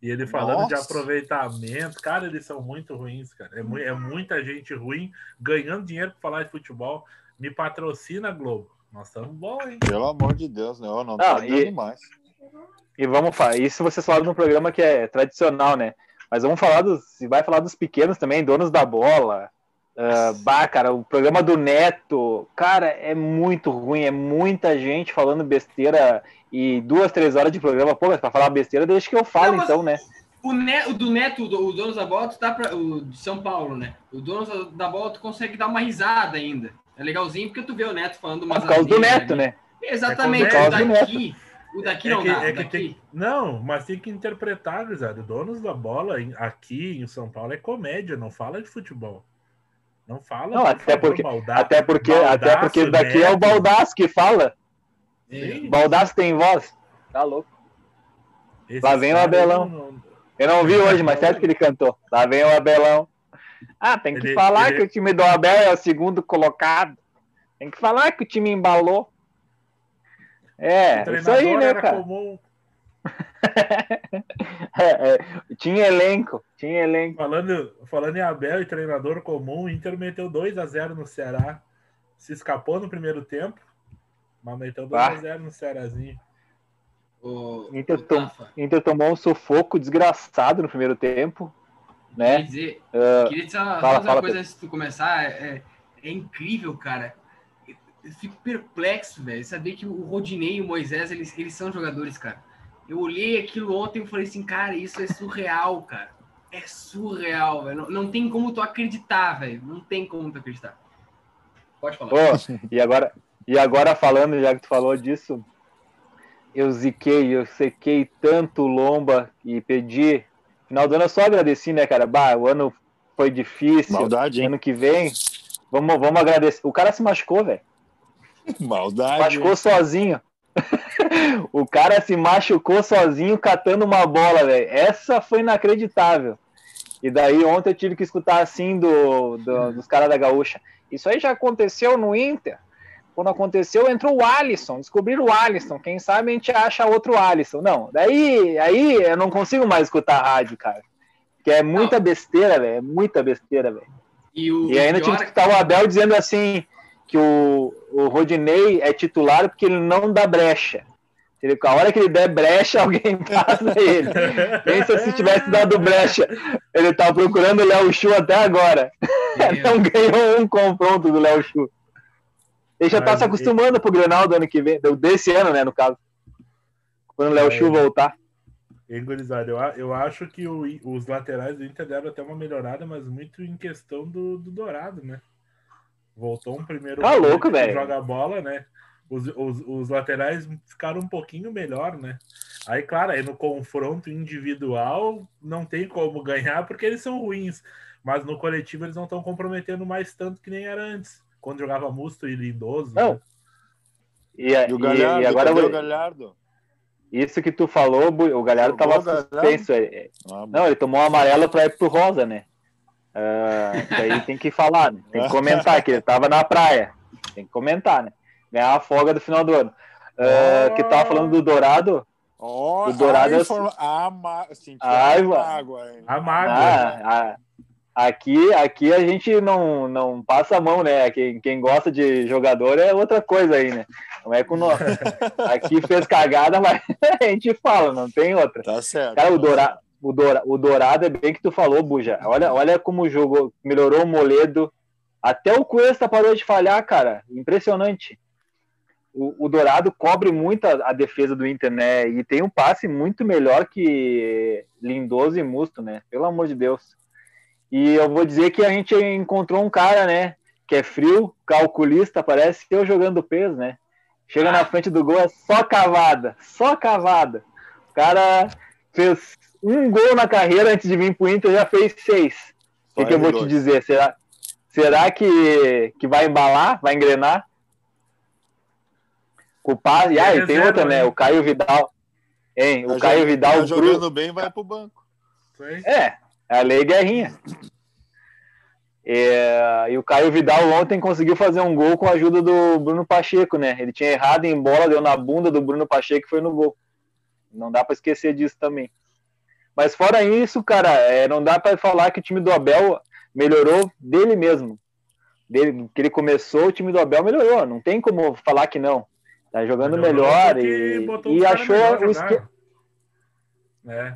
E ele falando de Nossa. aproveitamento, cara, eles são muito ruins, cara. É, mu- é muita gente ruim ganhando dinheiro para falar de futebol. Me patrocina, Globo. Nós estamos bons, hein? Pelo amor de Deus, né? Ô, Não, Não, tá e- mais. E vamos falar, isso vocês falaram num programa que é tradicional, né? Mas vamos falar dos. Se vai falar dos pequenos também, donos da bola. Uh, bah, cara, o programa do Neto, cara, é muito ruim, é muita gente falando besteira e duas, três horas de programa. Pô, mas pra falar besteira, deixa que eu falo, Não, então, né? O, ne o do Neto, o, o dono da bola, tu dá pra, o de São Paulo, né? O dono da bola, tu consegue dar uma risada ainda. É legalzinho porque tu vê o Neto falando umas Por causa do Neto, ali. né? Exatamente. É o daqui, o daqui É não que- dá. é que daqui. tem- Não, mas tem que interpretar, gurizada. Donos da bola aqui em São Paulo é comédia, não fala de futebol. Não fala. Não, até favor, porque- Até porque, até porque daqui é o. Baldaço que fala. Baldaço tem voz. Tá louco. Esses Lá vem o Abelão. não- Eu não vi hoje, mas certo que ele cantou. Lá vem o Abelão. Ah, tem que Ele- falar ele- que o time do Abel é o segundo colocado. Tem que falar que o time embalou. É, isso aí, né, cara? comum. É, é, tinha elenco, tinha elenco. Falando, falando em Abel e treinador comum, o Inter meteu 2 a 0 no Ceará. Se escapou no primeiro tempo, mas meteu 2 a 0 no Cearazinho. Ô, Inter, ô, tom- Inter tomou um sufoco desgraçado no primeiro tempo, queria né? dizer, Ah, queria dizer uma, fala, só uma fala, coisa Pedro. antes de tu começar. É, é incrível, cara. Eu- Eu fico perplexo, velho. Saber que o Rodinei e o Moisés, eles, eles são jogadores, cara. Eu olhei aquilo ontem e falei assim, cara, isso é surreal, cara. É surreal, velho. Não, não tem como tu acreditar, velho. Não tem como tu acreditar. Pode falar. Ô, e agora, e agora falando, já que tu falou disso, eu ziquei, eu sequei tanto Lomba e pedi. Final do ano eu só agradeci, né, cara? Bah, o ano foi difícil. Maldade, hein? Ano que vem, vamos, vamos agradecer. O cara se machucou, velho. Maldade. Machucou sozinho. o cara se machucou sozinho catando uma bola, velho. Essa foi inacreditável. E daí ontem eu tive que escutar assim do, do- dos caras da gaúcha. Isso aí já aconteceu no Inter. Quando aconteceu, entrou o Alisson. Descobriram o Alisson. Quem sabe a gente acha outro Alisson. Não, daí aí eu não consigo mais escutar a rádio, cara. Que é muita besteira, velho. É muita besteira, velho. E, o, E ainda tive que escutar o Abel dizendo assim que o, o Rodinei é titular porque ele não dá brecha. A hora que ele der brecha, alguém passa ele. Pensa se tivesse dado brecha. Ele tá procurando o Léo Chu até agora. Não ganhou um confronto do Léo Chu. Ele já tá Mas se acostumando pro Grenal do ano que vem, desse ano, né, no caso. Quando o Léo É. Chu voltar. Hein, gurizada, eu, a- eu acho que o os laterais do Inter deram até uma melhorada, mas muito em questão do, do Dourado, né? Voltou um primeiro Tá louco, velho. joga bola, né? Os, os, os laterais ficaram um pouquinho melhor, né? Aí, claro, aí no confronto individual não tem como ganhar porque eles são ruins. Mas no coletivo eles não estão comprometendo mais tanto que nem era antes. Quando jogava Musto e Lindoso. Não, né? E, E o Galhardo, e agora o Galhardo? isso que tu falou, o Galhardo Jogou tava o Galhardo? suspenso. é- Ah, Não, ele tomou um amarelo para ir pro rosa, né? Aí tem que falar, né? tem que comentar que ele tava na praia. Tem que comentar, né? Ganhar a folga do final do ano. Ah, que tava falando do Dourado. Ó, O Dourado a é- informa... a ma... Senti Ai, a mágoa, hein? A mágoa. Ah, a- aqui, aqui a gente não, não passa a mão, né? Quem, quem gosta de jogador é outra coisa aí, né? Não é com nós. Aqui fez cagada, mas a gente fala, não tem outra. Tá certo. Cara, o tá Dourado, o, Doura, o Dourado é bem que tu falou, Buja. Olha, olha como jogou, melhorou o Moledo. Até o Cuesta parou de falhar, cara. Impressionante. O, o Dourado cobre muito a, a defesa do Inter, né? E tem um passe muito melhor que Lindoso e Musto, né? Pelo amor de Deus. E eu vou dizer que a gente encontrou um cara, né? Que é frio, calculista, parece eu jogando peso, né? Chega na frente do gol, é só cavada, só cavada. O cara fez um gol na carreira antes de vir pro Inter, já fez seis. O que, que eu vou te dizer? Será, será que, que vai embalar? Vai engrenar? O passe, ah, e tem reserva, outra, né? O Caio Vidal. Hein? O Tá Caio Vidal tá cru- jogando bem, vai pro banco. Aí. É, a lei guerrinha. É, e o Caio Vidal ontem conseguiu fazer um gol com a ajuda do Bruno Pacheco, né? Ele tinha errado em bola, deu na bunda do Bruno Pacheco e foi no gol. Não dá para esquecer disso também. Mas fora isso, cara, é, não dá para falar que o time do Abel melhorou dele mesmo. Dele, que ele começou, o time do Abel melhorou. Não tem como falar que não. Tá jogando Melhorou melhor e, e achou melhor o esquema. É.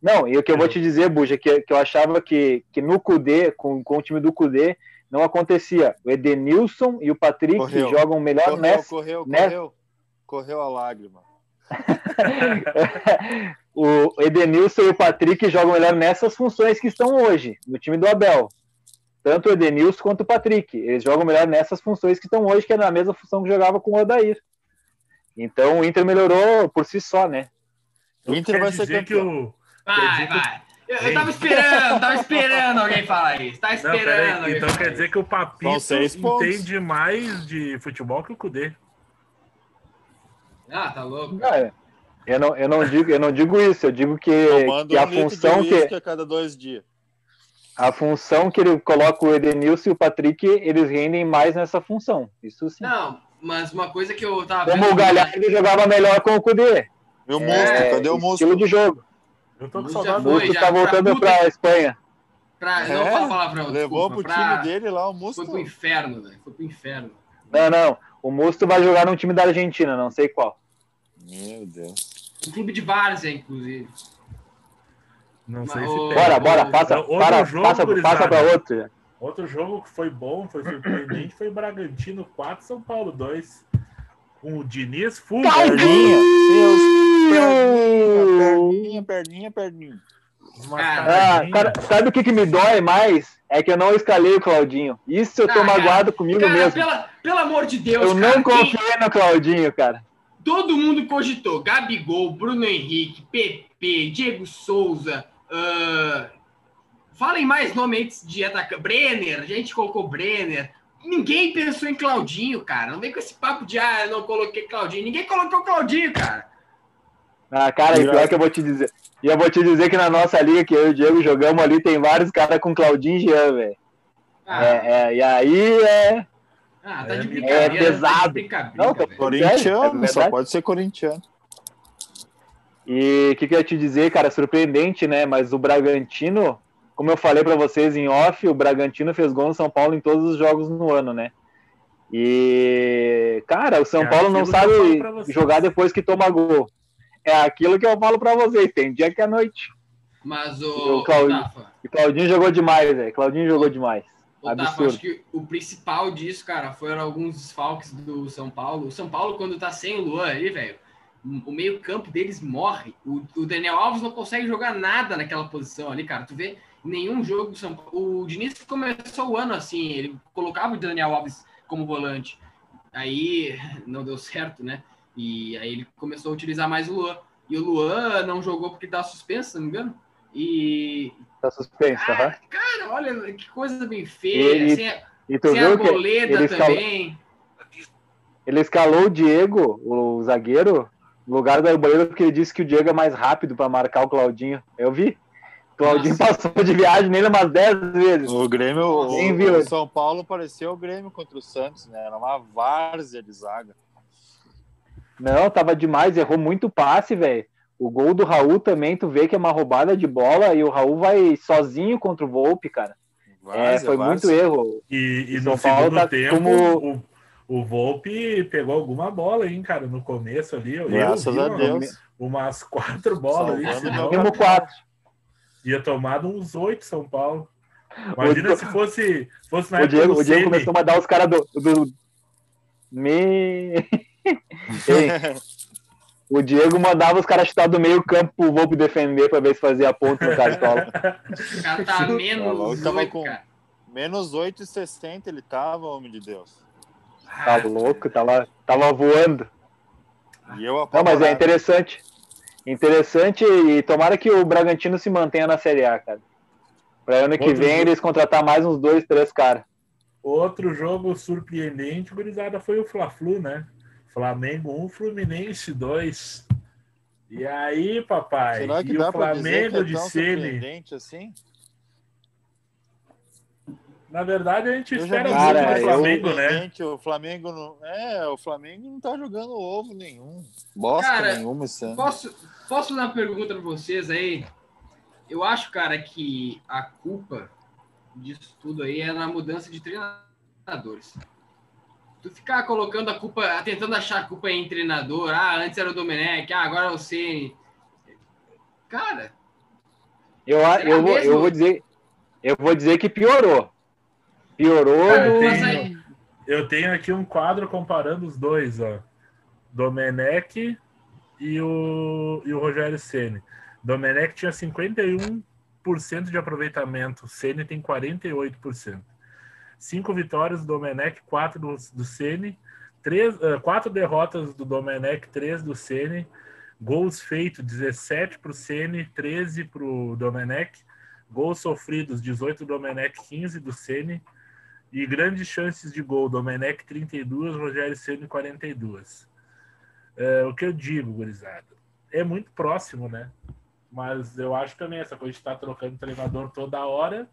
Não, e o que eu vou te dizer, Buja, que, que eu achava que, que no Cudê, com, com o time do Cudê, não acontecia. O Edenilson e o Patrick Correu. jogam melhor Correu, nessa. correu, nessa- correu. Correu a lágrima. o Edenilson e o Patrick jogam melhor nessas funções que estão hoje, no time do Abel. Tanto o Edenilson quanto o Patrick. Eles jogam melhor nessas funções que estão hoje, que é na mesma função que jogava com o Odair. Então o Inter melhorou por si só, né? O Inter vai ser dizer que campeão. o. Vai, vai. Eu, eu tava esperando, tava esperando alguém falar isso. Tava Não, esperando. peraí. alguém Então quer isso. dizer que o Papito entende mais de futebol que o Cudê. Ah, tá louco. Cara, eu não, eu não digo, eu não digo isso, eu digo que, Tomando que a um função que a cada dois dias. a função que ele coloca o Edenilson e o Patrick, eles rendem mais nessa função. Isso sim. Não, mas uma coisa que eu tava Como o Galhardo jogava melhor com o Cudê. E o É, Musto, cadê o estilo Musto? de jogo. Eu tô com saudade O Musto tá pra voltando puta pra Espanha. Pra, não É, fala palavrão, Levou desculpa, pro pra- time dele lá o Musto. Foi pro inferno, velho. Foi pro inferno. Não, não. O Musto vai jogar num time da Argentina, não sei qual. Meu Deus. Um clube de várzea, inclusive. Não Mas sei se. Bora, bora, passa, Outro para, jogo, passa, gurizada. passa pra outro. Outro jogo que foi bom, foi surpreendente, foi Bragantino 4, São Paulo 2. Com o Diniz full. Perninha. Deus. Perninha, perninha, perninha, perninha. Ah, cara, sabe o que, que me dói mais? É que eu não escalei o Claudinho. Isso eu tô Ah, cara. magoado comigo Cara, mesmo. pela, pelo amor de Deus, Eu cara. não quem- confiei no Claudinho, cara. todo mundo cogitou. Gabigol, Bruno Henrique, PP, Diego Souza. ah, falem mais nomes de atacante. Brenner, a gente colocou Brenner. Ninguém pensou em Claudinho, cara. Não vem com esse papo de, ah, eu não coloquei Claudinho. Ninguém colocou Claudinho, cara. Ah, cara, e pior que eu vou te dizer. E eu vou te dizer que na nossa liga, que eu e o Diego jogamos ali, tem vários caras com Claudinho e Jean, velho. Ah, É, é, e aí é. ah, tá É de brincadeira. é tá de pesado. brincadeira, Não, velho. Corintiano, É só pode ser corintiano. E o que, que eu ia te dizer, cara? Surpreendente, né? Mas o Bragantino, como eu falei pra vocês em off, o Bragantino fez gol no São Paulo em todos os jogos no ano, né? E, cara, o São É Paulo não sabe jogar depois que toma gol. É aquilo que eu falo pra vocês. Tem dia que é noite. Mas o, O Claudinho. Tafa, E Claudinho jogou demais, velho. Claudinho jogou demais. o Tafa, Absurdo. acho que o principal disso, cara, foram alguns desfalques do São Paulo. O São Paulo, quando tá sem o Luan aí, velho, o meio-campo deles morre. O, o Daniel Alves não consegue jogar nada naquela posição ali, cara. Tu vê nenhum jogo do São Paulo. O Diniz começou o ano assim, ele colocava o Daniel Alves como volante. Aí não deu certo, né? E aí ele começou a utilizar mais o Luan. E o Luan não jogou porque tá suspenso, se não me engano. E. Tá suspenso, Ah, aham. cara, olha que coisa bem feia. Ele- sem a, E tu sem a viu que boleta ele escalou, também. ele escalou o Diego, o zagueiro, no lugar do Arboleda, porque ele disse que o Diego é mais rápido pra marcar o Claudinho. Eu vi. Claudinho Nossa. passou de viagem nele umas 10 vezes. O Grêmio, o, viu. o São Paulo pareceu o Grêmio contra o Santos, né? Era uma várzea de zaga. Não, tava demais, errou muito passe, velho. O gol do Raul também, tu vê que é uma roubada de bola e o Raul vai sozinho contra o Volpe, cara. é, Várzea, foi várzea. muito erro. E, e O no São Paulo segundo tá tempo, como- o, o Volpe pegou alguma bola, hein, cara, no começo ali. Eu, Graças eu vi a Deus. umas quatro bolas ali, Salvando senão Mínimo quatro. Ia tomado uns oito São Paulo. Imagina O- se fosse, fosse na O época Diego, do o Diego começou a mandar os caras do, do. Me... Ei, o Diego mandava os caras chutar do meio campo pro Volpe defender pra ver se fazia ponto no cartola. O cara tá menos tava oito, com-. Menos 8,60 ele tava, homem de Deus. Tá louco, tava, tava voando. E eu Não, mas é interessante. Interessante e tomara que o Bragantino se mantenha na Série A, cara. Pra ano que Outro vem jogo. eles contratar mais uns dois, três caras. Outro jogo surpreendente, gurizada, foi o Fla-Flu, né? Flamengo 1, Fluminense 2. E aí, papai? Será que e dá o pra dizer que Flamengo é de tão surpreendente assim? Na verdade, a gente Eu espera vi muito Cara, do eu- Flamengo, né? surpreendente, O Flamengo não. É, o Flamengo não tá jogando ovo nenhum. Bosta Cara, nenhuma ano. Posso, posso fazer uma pergunta pra vocês aí? Eu acho, cara, que a culpa disso tudo aí é na mudança de treinadores. Tu ficar colocando a culpa, tentando achar a culpa em treinador, ah, antes era o Domenech, ah, agora é o Ceni. Cara, Eu, eu, vou, mesmo? eu vou dizer. Eu vou dizer que piorou. Piorou do- mas aí, Eu tenho aqui um quadro comparando os dois, ó. Domenech e o, e o Rogério Ceni. Domenech tinha 51% de aproveitamento, Ceni tem 48%. Cinco vitórias do Domenech, quatro do, do Ceni, três, eh, quatro derrotas do Domenech, três do Ceni. Gols feitos, 17 para o Ceni, 13 para o Domenech. Gols sofridos, 18 do Domenech, 15 do Ceni. E grandes chances de gol, Domenech 32, Rogério Ceni 42. É, o que eu digo, gurizada, é muito próximo, né? Mas eu acho também essa coisa de estar trocando treinador toda hora,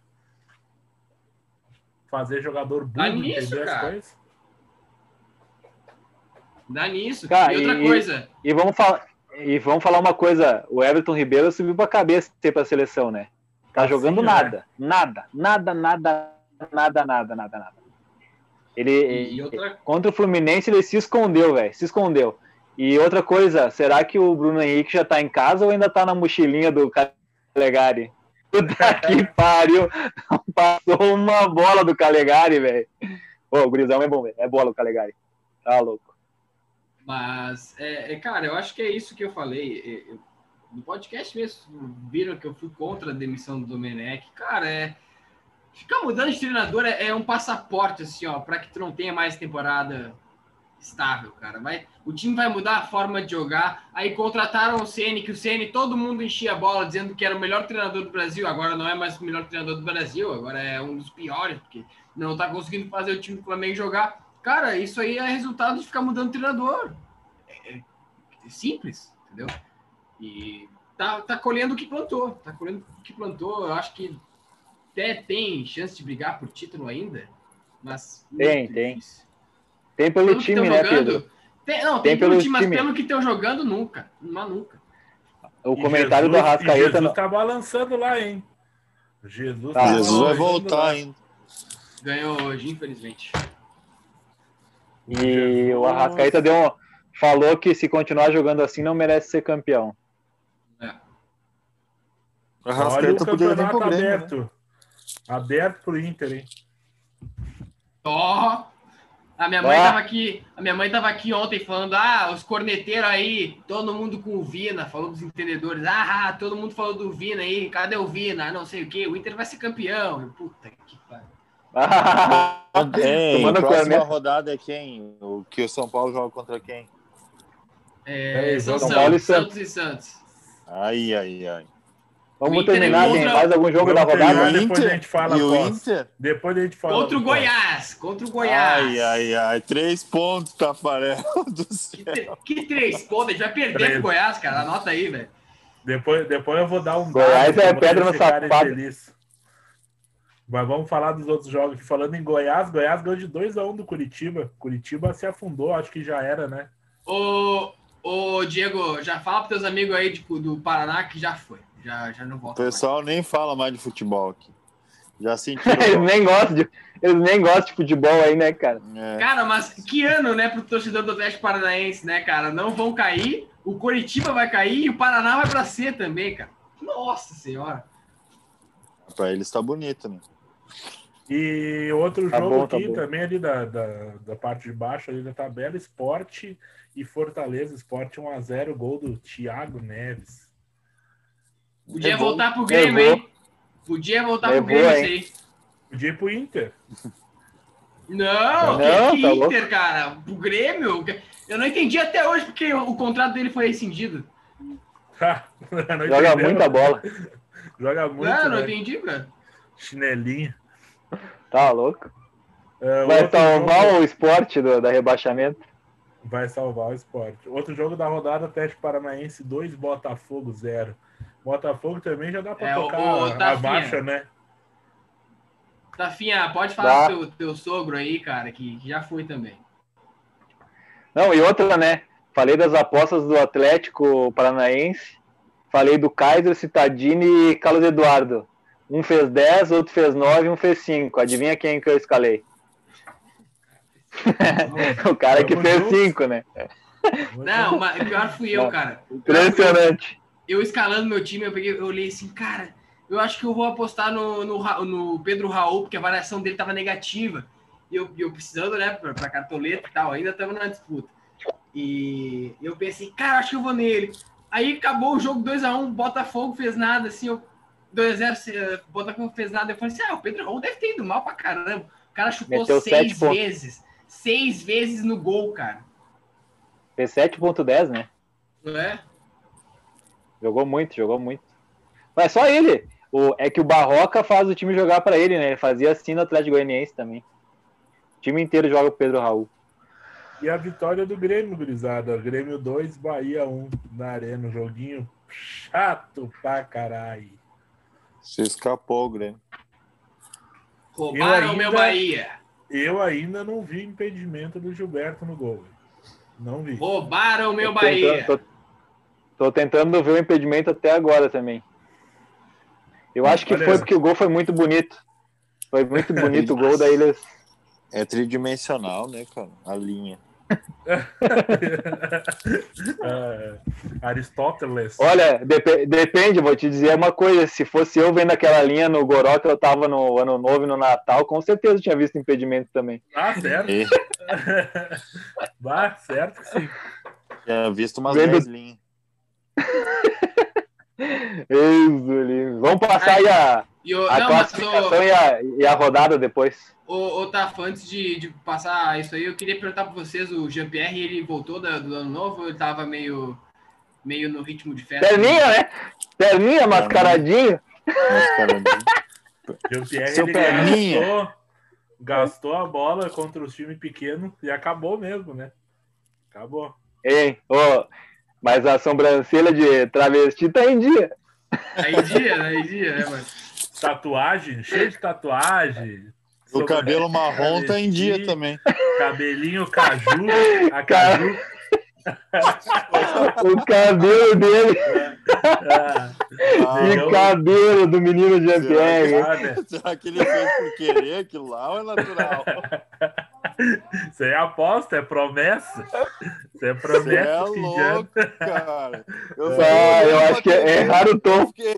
fazer jogador burro, Dá nisso, entender as cara. coisas. dá nisso. Cara, e outra e- coisa, E vamos falar. E vamos falar uma coisa: o Everton Ribeiro subiu pra cabeça para a seleção, né? Tá jogando né? nada, nada, nada, nada, nada, nada, nada, nada. Ele outra contra o Fluminense ele se escondeu, velho, se escondeu. E outra coisa, será que o Bruno Henrique já tá em casa ou ainda tá na mochilinha do Calegari? Puta que pariu! Não passou uma bola do Calegari, velho. Ô, o Grisão é bom, velho. É bola o Calegari. Tá louco. Mas, é, é, cara, eu acho que é isso que eu falei. É, eu- no podcast mesmo, viram que eu fui contra a demissão do Domenech. Cara, é. Ficar mudando de treinador é, é um passaporte, assim, ó, para que tu não tenha mais temporada estável, cara. Vai, o time vai mudar a forma de jogar. Aí contrataram o Ceni, que o Ceni todo mundo enchia a bola dizendo que era o melhor treinador do Brasil. Agora não é mais o melhor treinador do Brasil, agora é um dos piores, porque não tá conseguindo fazer o time do Flamengo jogar. Cara, isso aí é resultado de ficar mudando treinador. É, é simples, entendeu? E tá, tá colhendo o que plantou. Tá colhendo o que plantou. Eu acho que até tem chance de brigar por título ainda, mas. Tem, tem. difícil. Tem pelo Pelo time, né, jogando, Pedro? Tem, não, Tem tem, pelo pelo time, mas time. pelo que estão jogando, nunca. Mas nunca. O E comentário do Jesus- e Arrascaeta. Jesus não- tá balançando lá, hein? Jesus, Ah, tá Jesus vai voltar ainda. Ganhou hoje, infelizmente. E o Arrascaeta deu um- falou que se continuar jogando assim não merece ser campeão. O Olha o Arrascaeta podia vir campeonato pro Grêmio, né? Aberto. Pro Inter, hein? Ó. A minha mãe Ah. tava aqui, a minha mãe tava aqui ontem falando: "Ah, os corneteiros aí, todo mundo com o Vina", falou dos entendedores. "Ah, todo mundo falou do Vina aí, cadê o Vina? Não sei o quê. O Inter vai ser campeão". Eu, Puta que pariu. Ei, Tomando a próxima corneta. rodada é quem? O que o São Paulo joga contra quem? É, É, São São Paulo e Santos, Santos e Santos. Ai, ai, ai. Vamos Inter terminar, tem contra- mais algum jogo Vamos da rodada? O depois Inter? a gente fala e o após. Inter? Depois a gente fala. Contra o Goiás, contra o Goiás. Ai, ai, ai. Três pontos, Tafarel do Que, céu. tre- que três? Pô, a gente vai perder Três. pro Goiás, cara. Anota aí, velho. Depois, depois eu vou dar um Goiás dado é pedra no sapato. Mas vamos falar dos outros jogos. aqui. Falando em Goiás, Goiás ganhou de 2x1 do Curitiba. Curitiba se afundou, acho que já era, né? Ô, ô, Diego, já fala pros teus amigos aí de- do Paraná que já foi. Já, já não O volta mais. pessoal nem fala mais de futebol aqui. Já sentiram. Eles nem gostam de, eles nem gostam de futebol aí, né, cara? É. Cara, mas que ano, né, pro torcedor do Atlético Paranaense, né, cara? Não vão cair, o Coritiba vai cair e o Paraná vai pra C também, cara. Nossa senhora. Pra eles tá bonito, né? E outro Tá jogo bom, tá aqui, bom. também ali da, da, da parte de baixo ali da tabela, Esporte e Fortaleza. Esporte 1x0, gol do Thiago Neves. Podia Levou. voltar pro Grêmio, Levou. hein? Podia voltar Levou, pro Grêmio hein? aí. Podia ir pro Inter. Não, Não, que tá Inter, cara. Pro Grêmio. Eu não entendi até hoje porque o, contrato dele foi rescindido. Joga muita bola. Joga muito, não, não né? entendi, cara. Chinelinho. Tá louco. É, Vai salvar jogo- o esporte do, da rebaixamento. Vai salvar o esporte. Outro jogo da rodada, Atlético Paranaense 2, Botafogo 0. Botafogo também já dá pra É, tocar o- o a marcha, né? Tafinha, pode falar Dá. pro teu, teu sogro aí, cara, que, que já foi também. Não, e outra, né? Falei das apostas do Atlético Paranaense. Falei do Kaiser, Citadini e Carlos Eduardo. Um fez 10, outro fez 9, um fez 5. Adivinha quem que eu escalei? o cara que fez junto. 5, né? Não, mas pior fui eu, cara. Impressionante. Eu escalando meu time, eu, peguei, eu olhei assim, cara, eu acho que eu vou apostar no, no, no Pedro Raul, porque a variação dele tava negativa. E eu, eu precisando, né, pra, pra cartoleta e tal, ainda estamos na disputa. E eu pensei, cara, acho que eu vou nele. Aí acabou o jogo 2x1, Botafogo fez nada, assim, eu 2x0, eh, Botafogo fez nada. Eu falei assim, ah, o Pedro Raul deve ter ido mal pra caramba. O cara chutou Meteu seis vezes. Seis vezes no gol, cara. Fez 7.10, né? Não é? Jogou muito, jogou muito. Mas só ele. O, é que o Barroca faz o time jogar pra ele, né? Ele fazia assim no Atlético Goianiense também. O time inteiro joga pro Pedro Raul. E a vitória do Grêmio, gurizada. Grêmio 2, Bahia 1 na arena. Um joguinho chato pra caralho. Se escapou, Grêmio. Roubaram Eu o meu ainda- Bahia. Eu ainda não vi impedimento do Gilberto no gol. Não vi. Roubaram o meu Tô Bahia. tentando, tô- tô tentando ver o impedimento até agora também. Eu acho que foi porque o gol foi muito bonito. Foi muito bonito o gol, daí eles. É tridimensional, né, cara? A linha. Ah, Aristóteles. Olha, depe- depende, vou te dizer uma coisa. Se fosse eu vendo aquela linha no Gorota, eu tava no Ano Novo e no Natal, com certeza eu tinha visto impedimento também. Ah, certo. E Bah, certo que sim. tinha visto umas Vendo- 10 linhas. Vamos passar aí a, E o, a não, classificação e, a, e a rodada depois. o, o Tafa, antes de, de passar isso aí, eu queria perguntar para vocês, o Jean-Pierre, ele voltou da- do ano novo ou ele tava meio, meio no ritmo de festa? Perninha, né? Perninha, mascaradinho. Mascaradinho. Jean-Pierre Seu ele perninha. gastou, gastou a bola contra os times pequenos e acabou mesmo, né? Acabou. Ô, mas a sobrancelha de travesti tá em dia. Aí dia, aí dia, né, mano? Tatuagem, cheio de tatuagem. O cabelo marrom tá em dia Travesti, também. Cabelinho caju, a caju. O cabelo dele. Ah, Que Legal. cabelo do menino Jean-Pierre. ah, né? Será que ele fez por querer aquilo lá ou é natural? Isso aí é aposta, é promessa. Isso é Você promessa. é fim de ano. louco, cara. Eu, Ah, eu olhando acho que é errar o tom. Eu fiquei,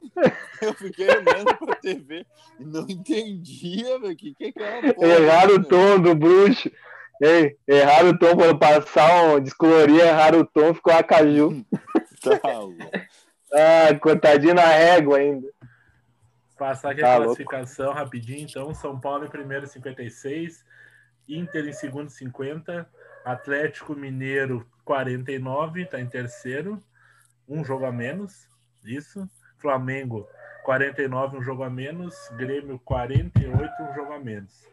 eu fiquei olhando pra TV e não entendia, velho. O que, que é aquela porra? Erraram o velho? tom do bruxo. Ei, erraram o tom para passar um descolorir, erraram o tom, ficou a caju. Tá louco. Ah, contadinho na régua ainda. Passar aqui Tá a louco. classificação rapidinho, então. São Paulo em primeiro, 56. Inter em segundo, 50. Atlético Mineiro, 49, tá em terceiro. Um jogo a menos. Isso. Flamengo, 49, um jogo a menos. Grêmio, 48, um jogo a menos.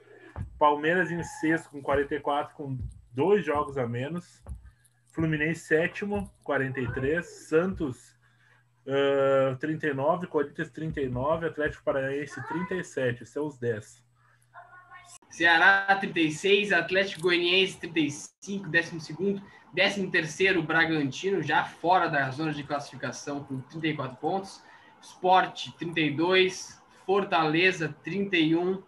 Palmeiras em sexto, com 44, com dois jogos a menos. Fluminense, sétimo, 43. Santos, ah, 39, Corinthians 39, Atlético Paranaense 37, seus 10. Ceará 36, Atlético Goianiense 35, 12º, 13º Bragantino, já fora da zona de classificação com 34 pontos. Sport 32, Fortaleza 31,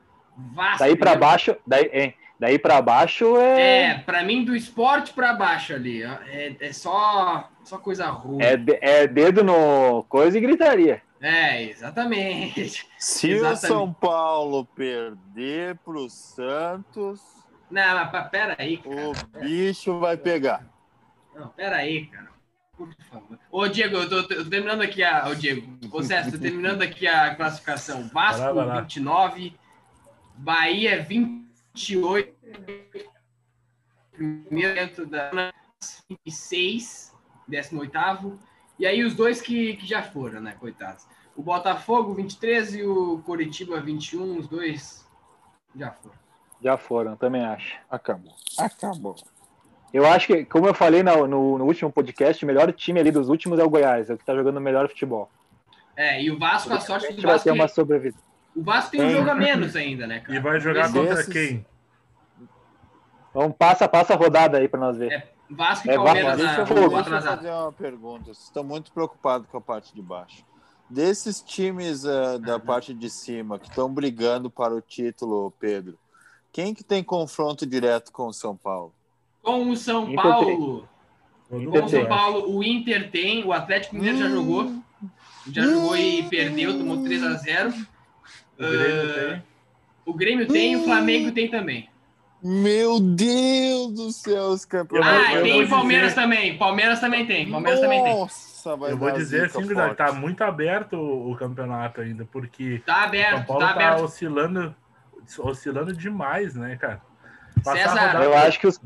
Vasco. Daí para baixo, daí, hein, daí para baixo é, É, pra mim do esporte pra baixo ali, é, é só, só coisa ruim. é, é dedo no coisa e gritaria. É, exatamente. Se Exatamente. o São Paulo perder pro Santos, Não, mas pa- pera aí, cara. o bicho vai pegar. Não, pera aí, cara. Por favor. Ô, Diego, eu tô, eu tô terminando aqui a. Ô, Diego. Ô, César, tô terminando aqui a classificação. Vasco, Vai lá, vai lá. 29. Bahia, 28. Primeiro dentro da 26. 18. E aí os dois que, que já foram, né, coitados. O Botafogo, 23 e o Coritiba, 21. Os dois já foram. Já foram, também acho. Acabou. Acabou. Eu acho que, como eu falei no, no, no último podcast, o melhor time ali dos últimos é o Goiás, é o que tá jogando o melhor futebol. É, e o Vasco, a sorte A do gente vai Vasco. ter é- uma sobrevida. O Vasco tem um jogo a menos ainda, né, cara? E vai jogar Esse- contra desses- quem? Então passa, passa a rodada aí para nós ver. É, Vasco e É, Palmeiras na, Deixa eu, deixa eu fazer uma pergunta. Estão muito preocupados com a parte de baixo. Desses times ah, da parte de cima que estão brigando para o título, Pedro, quem que tem confronto direto com o São Paulo? Com o São Inter Paulo, Todo com o São. Paulo, o Inter tem, o Atlético Mineiro já jogou, já jogou e perdeu, tomou 3 a 0 O Grêmio Ah, tem. O Grêmio tem e o Flamengo tem também. Meu Deus do céu, os campeonatos. Eu Ah, e eu tem Palmeiras dizer- também. Palmeiras também tem. Palmeiras também tem. Nossa, vai Eu vou dizer assim, Guilherme, forte. tá muito aberto o, o campeonato ainda, porque Tá São aberto, Paulo tá tá, aberto. oscilando, oscilando demais, né, cara? Passar César, rodada- Eu acho que os.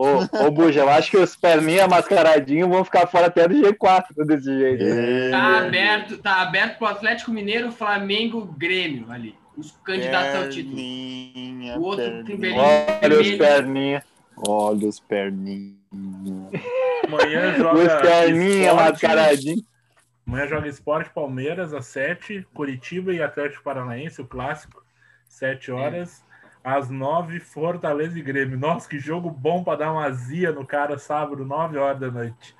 Ô, ô Buja, eu acho que os perninha mascaradinhos vão ficar fora até do G4 desse jeito. É. Tá aberto, tá aberto pro Atlético Mineiro, Flamengo, Grêmio ali. Os candidatos ao título. Perninha, O outro perninha. Olha os perninha. Olha os perninhos. Amanhã Os joga perninha Sport, mascaradinhos. Amanhã joga Esporte Palmeiras às 7, Curitiba e Atlético Paranaense, o clássico, 7 horas. Às 9, Fortaleza e Grêmio. Nossa, que jogo bom para dar uma azia no cara sábado, 9 horas da noite.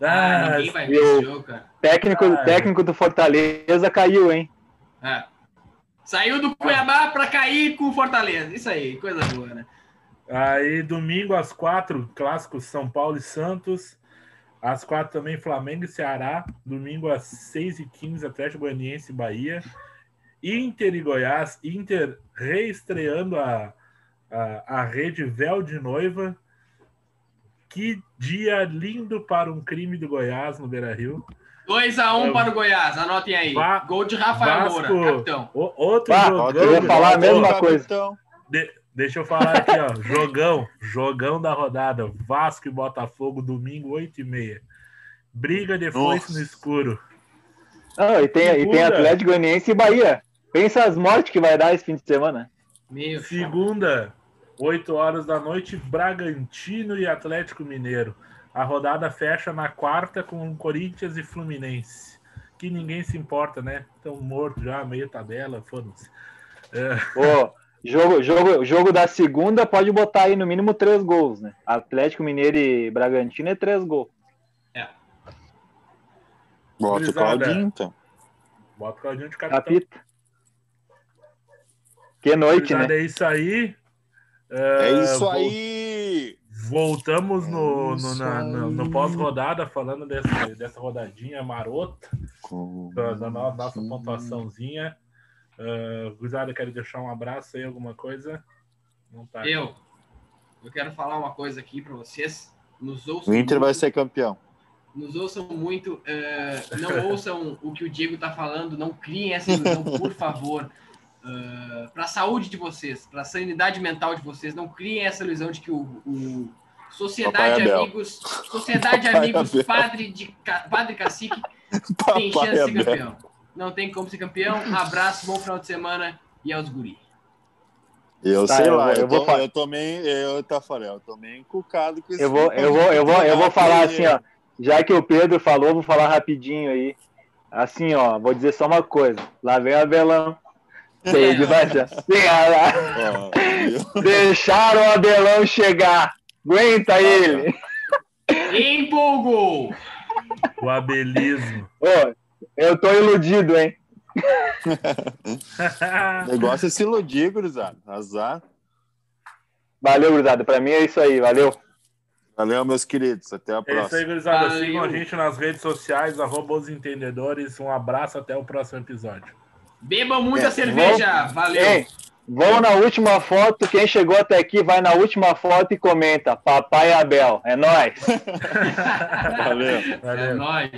Ah, Ah, ninguém vai ver esse jogo, cara. Técnico, Ah. técnico do Fortaleza caiu, hein? É. Saiu do Cuiabá pra cair com o Fortaleza. Isso aí, coisa boa, né? Aí, domingo às quatro, clássico São Paulo e Santos. Às quatro também, Flamengo e Ceará. Domingo às seis e quinze, Atlético Goianiense e Bahia. Inter e Goiás. Inter reestreando a, a, a rede Véu de Noiva. Que dia lindo para um crime do Goiás no Beira-Rio. 2x1 Eu- para o Goiás, anotem aí. Va- Gol de Rafael Vasco- Moura, capitão. O- outro Ah, jogão. eu ia falar a mesma coisa. De- deixa eu falar aqui, ó. Jogão, jogão da rodada. Vasco e Botafogo, domingo, 8h30. Briga de foice no escuro. Não, e tem, e tem. Atlético Goianiense e Bahia. Pensa as mortes que vai dar esse fim de semana. Meu Segunda, 8 horas da noite, Bragantino e Atlético Mineiro. A rodada fecha na quarta com Corinthians e Fluminense. Que ninguém se importa, né? Estão mortos já, meio tabela, foda-se. É, Ô, jogo, jogo, jogo da segunda pode botar aí no mínimo três gols, né? Atlético Mineiro e Bragantino é três gols. Bota o. Claudinho, então. bota o Claudinho de capitão. Capita. Que noite, né? É isso aí. É isso vol- aí! Voltamos no, É no, isso na- no- no pós-rodada, falando dessa, dessa rodadinha marota, da, da no- nossa pontuaçãozinha. Uh, Gurizada, quero deixar um abraço aí, alguma coisa? Não tá. Eu, eu quero falar uma coisa aqui para vocês. Nos ouçam O Inter muito, vai ser campeão. nos ouçam muito. eh, não ouçam o que o Diego tá falando. Não criem essa ilusão, por favor. Para a saúde de vocês, para a sanidade mental de vocês, não criem essa ilusão de que o, o Sociedade Papai Abel. Amigos, Sociedade Papai Amigos Abel. Padre de Padre Cacique tem chance de ser campeão. Não tem como ser campeão. Um abraço, bom final de semana e aos guri. Eu Tá, sei eu lá, vou- eu, vou eu eu, Tafarel, eu tô meio encucado com esse Eu vou, eu vou, eu vou, eu vou falar assim, ó. Já que o Pedro falou, vou falar rapidinho aí. Assim, ó, vou dizer só uma coisa. Lá vem o Abelão. Sei de baixar. Sim, lá. ó, viu? Deixaram o Abelão chegar. Aguenta ele. Empolgou! O abelismo. Ô, eu tô iludido, hein? O negócio é se iludir, gurizada. Azar. Valeu, gurizada. Pra mim é isso aí. Valeu. Valeu, meus queridos. Até a É isso aí, próxima. gurizada. Valeu. Sigam a gente nas redes sociais, arroba os entendedores. Um abraço, até o próximo episódio. Bebam muita É, cerveja. Valeu! Ei, vão na última foto. Quem chegou até aqui vai na última foto e comenta. Papai Abel. É nóis. Valeu. É Valeu. nóis.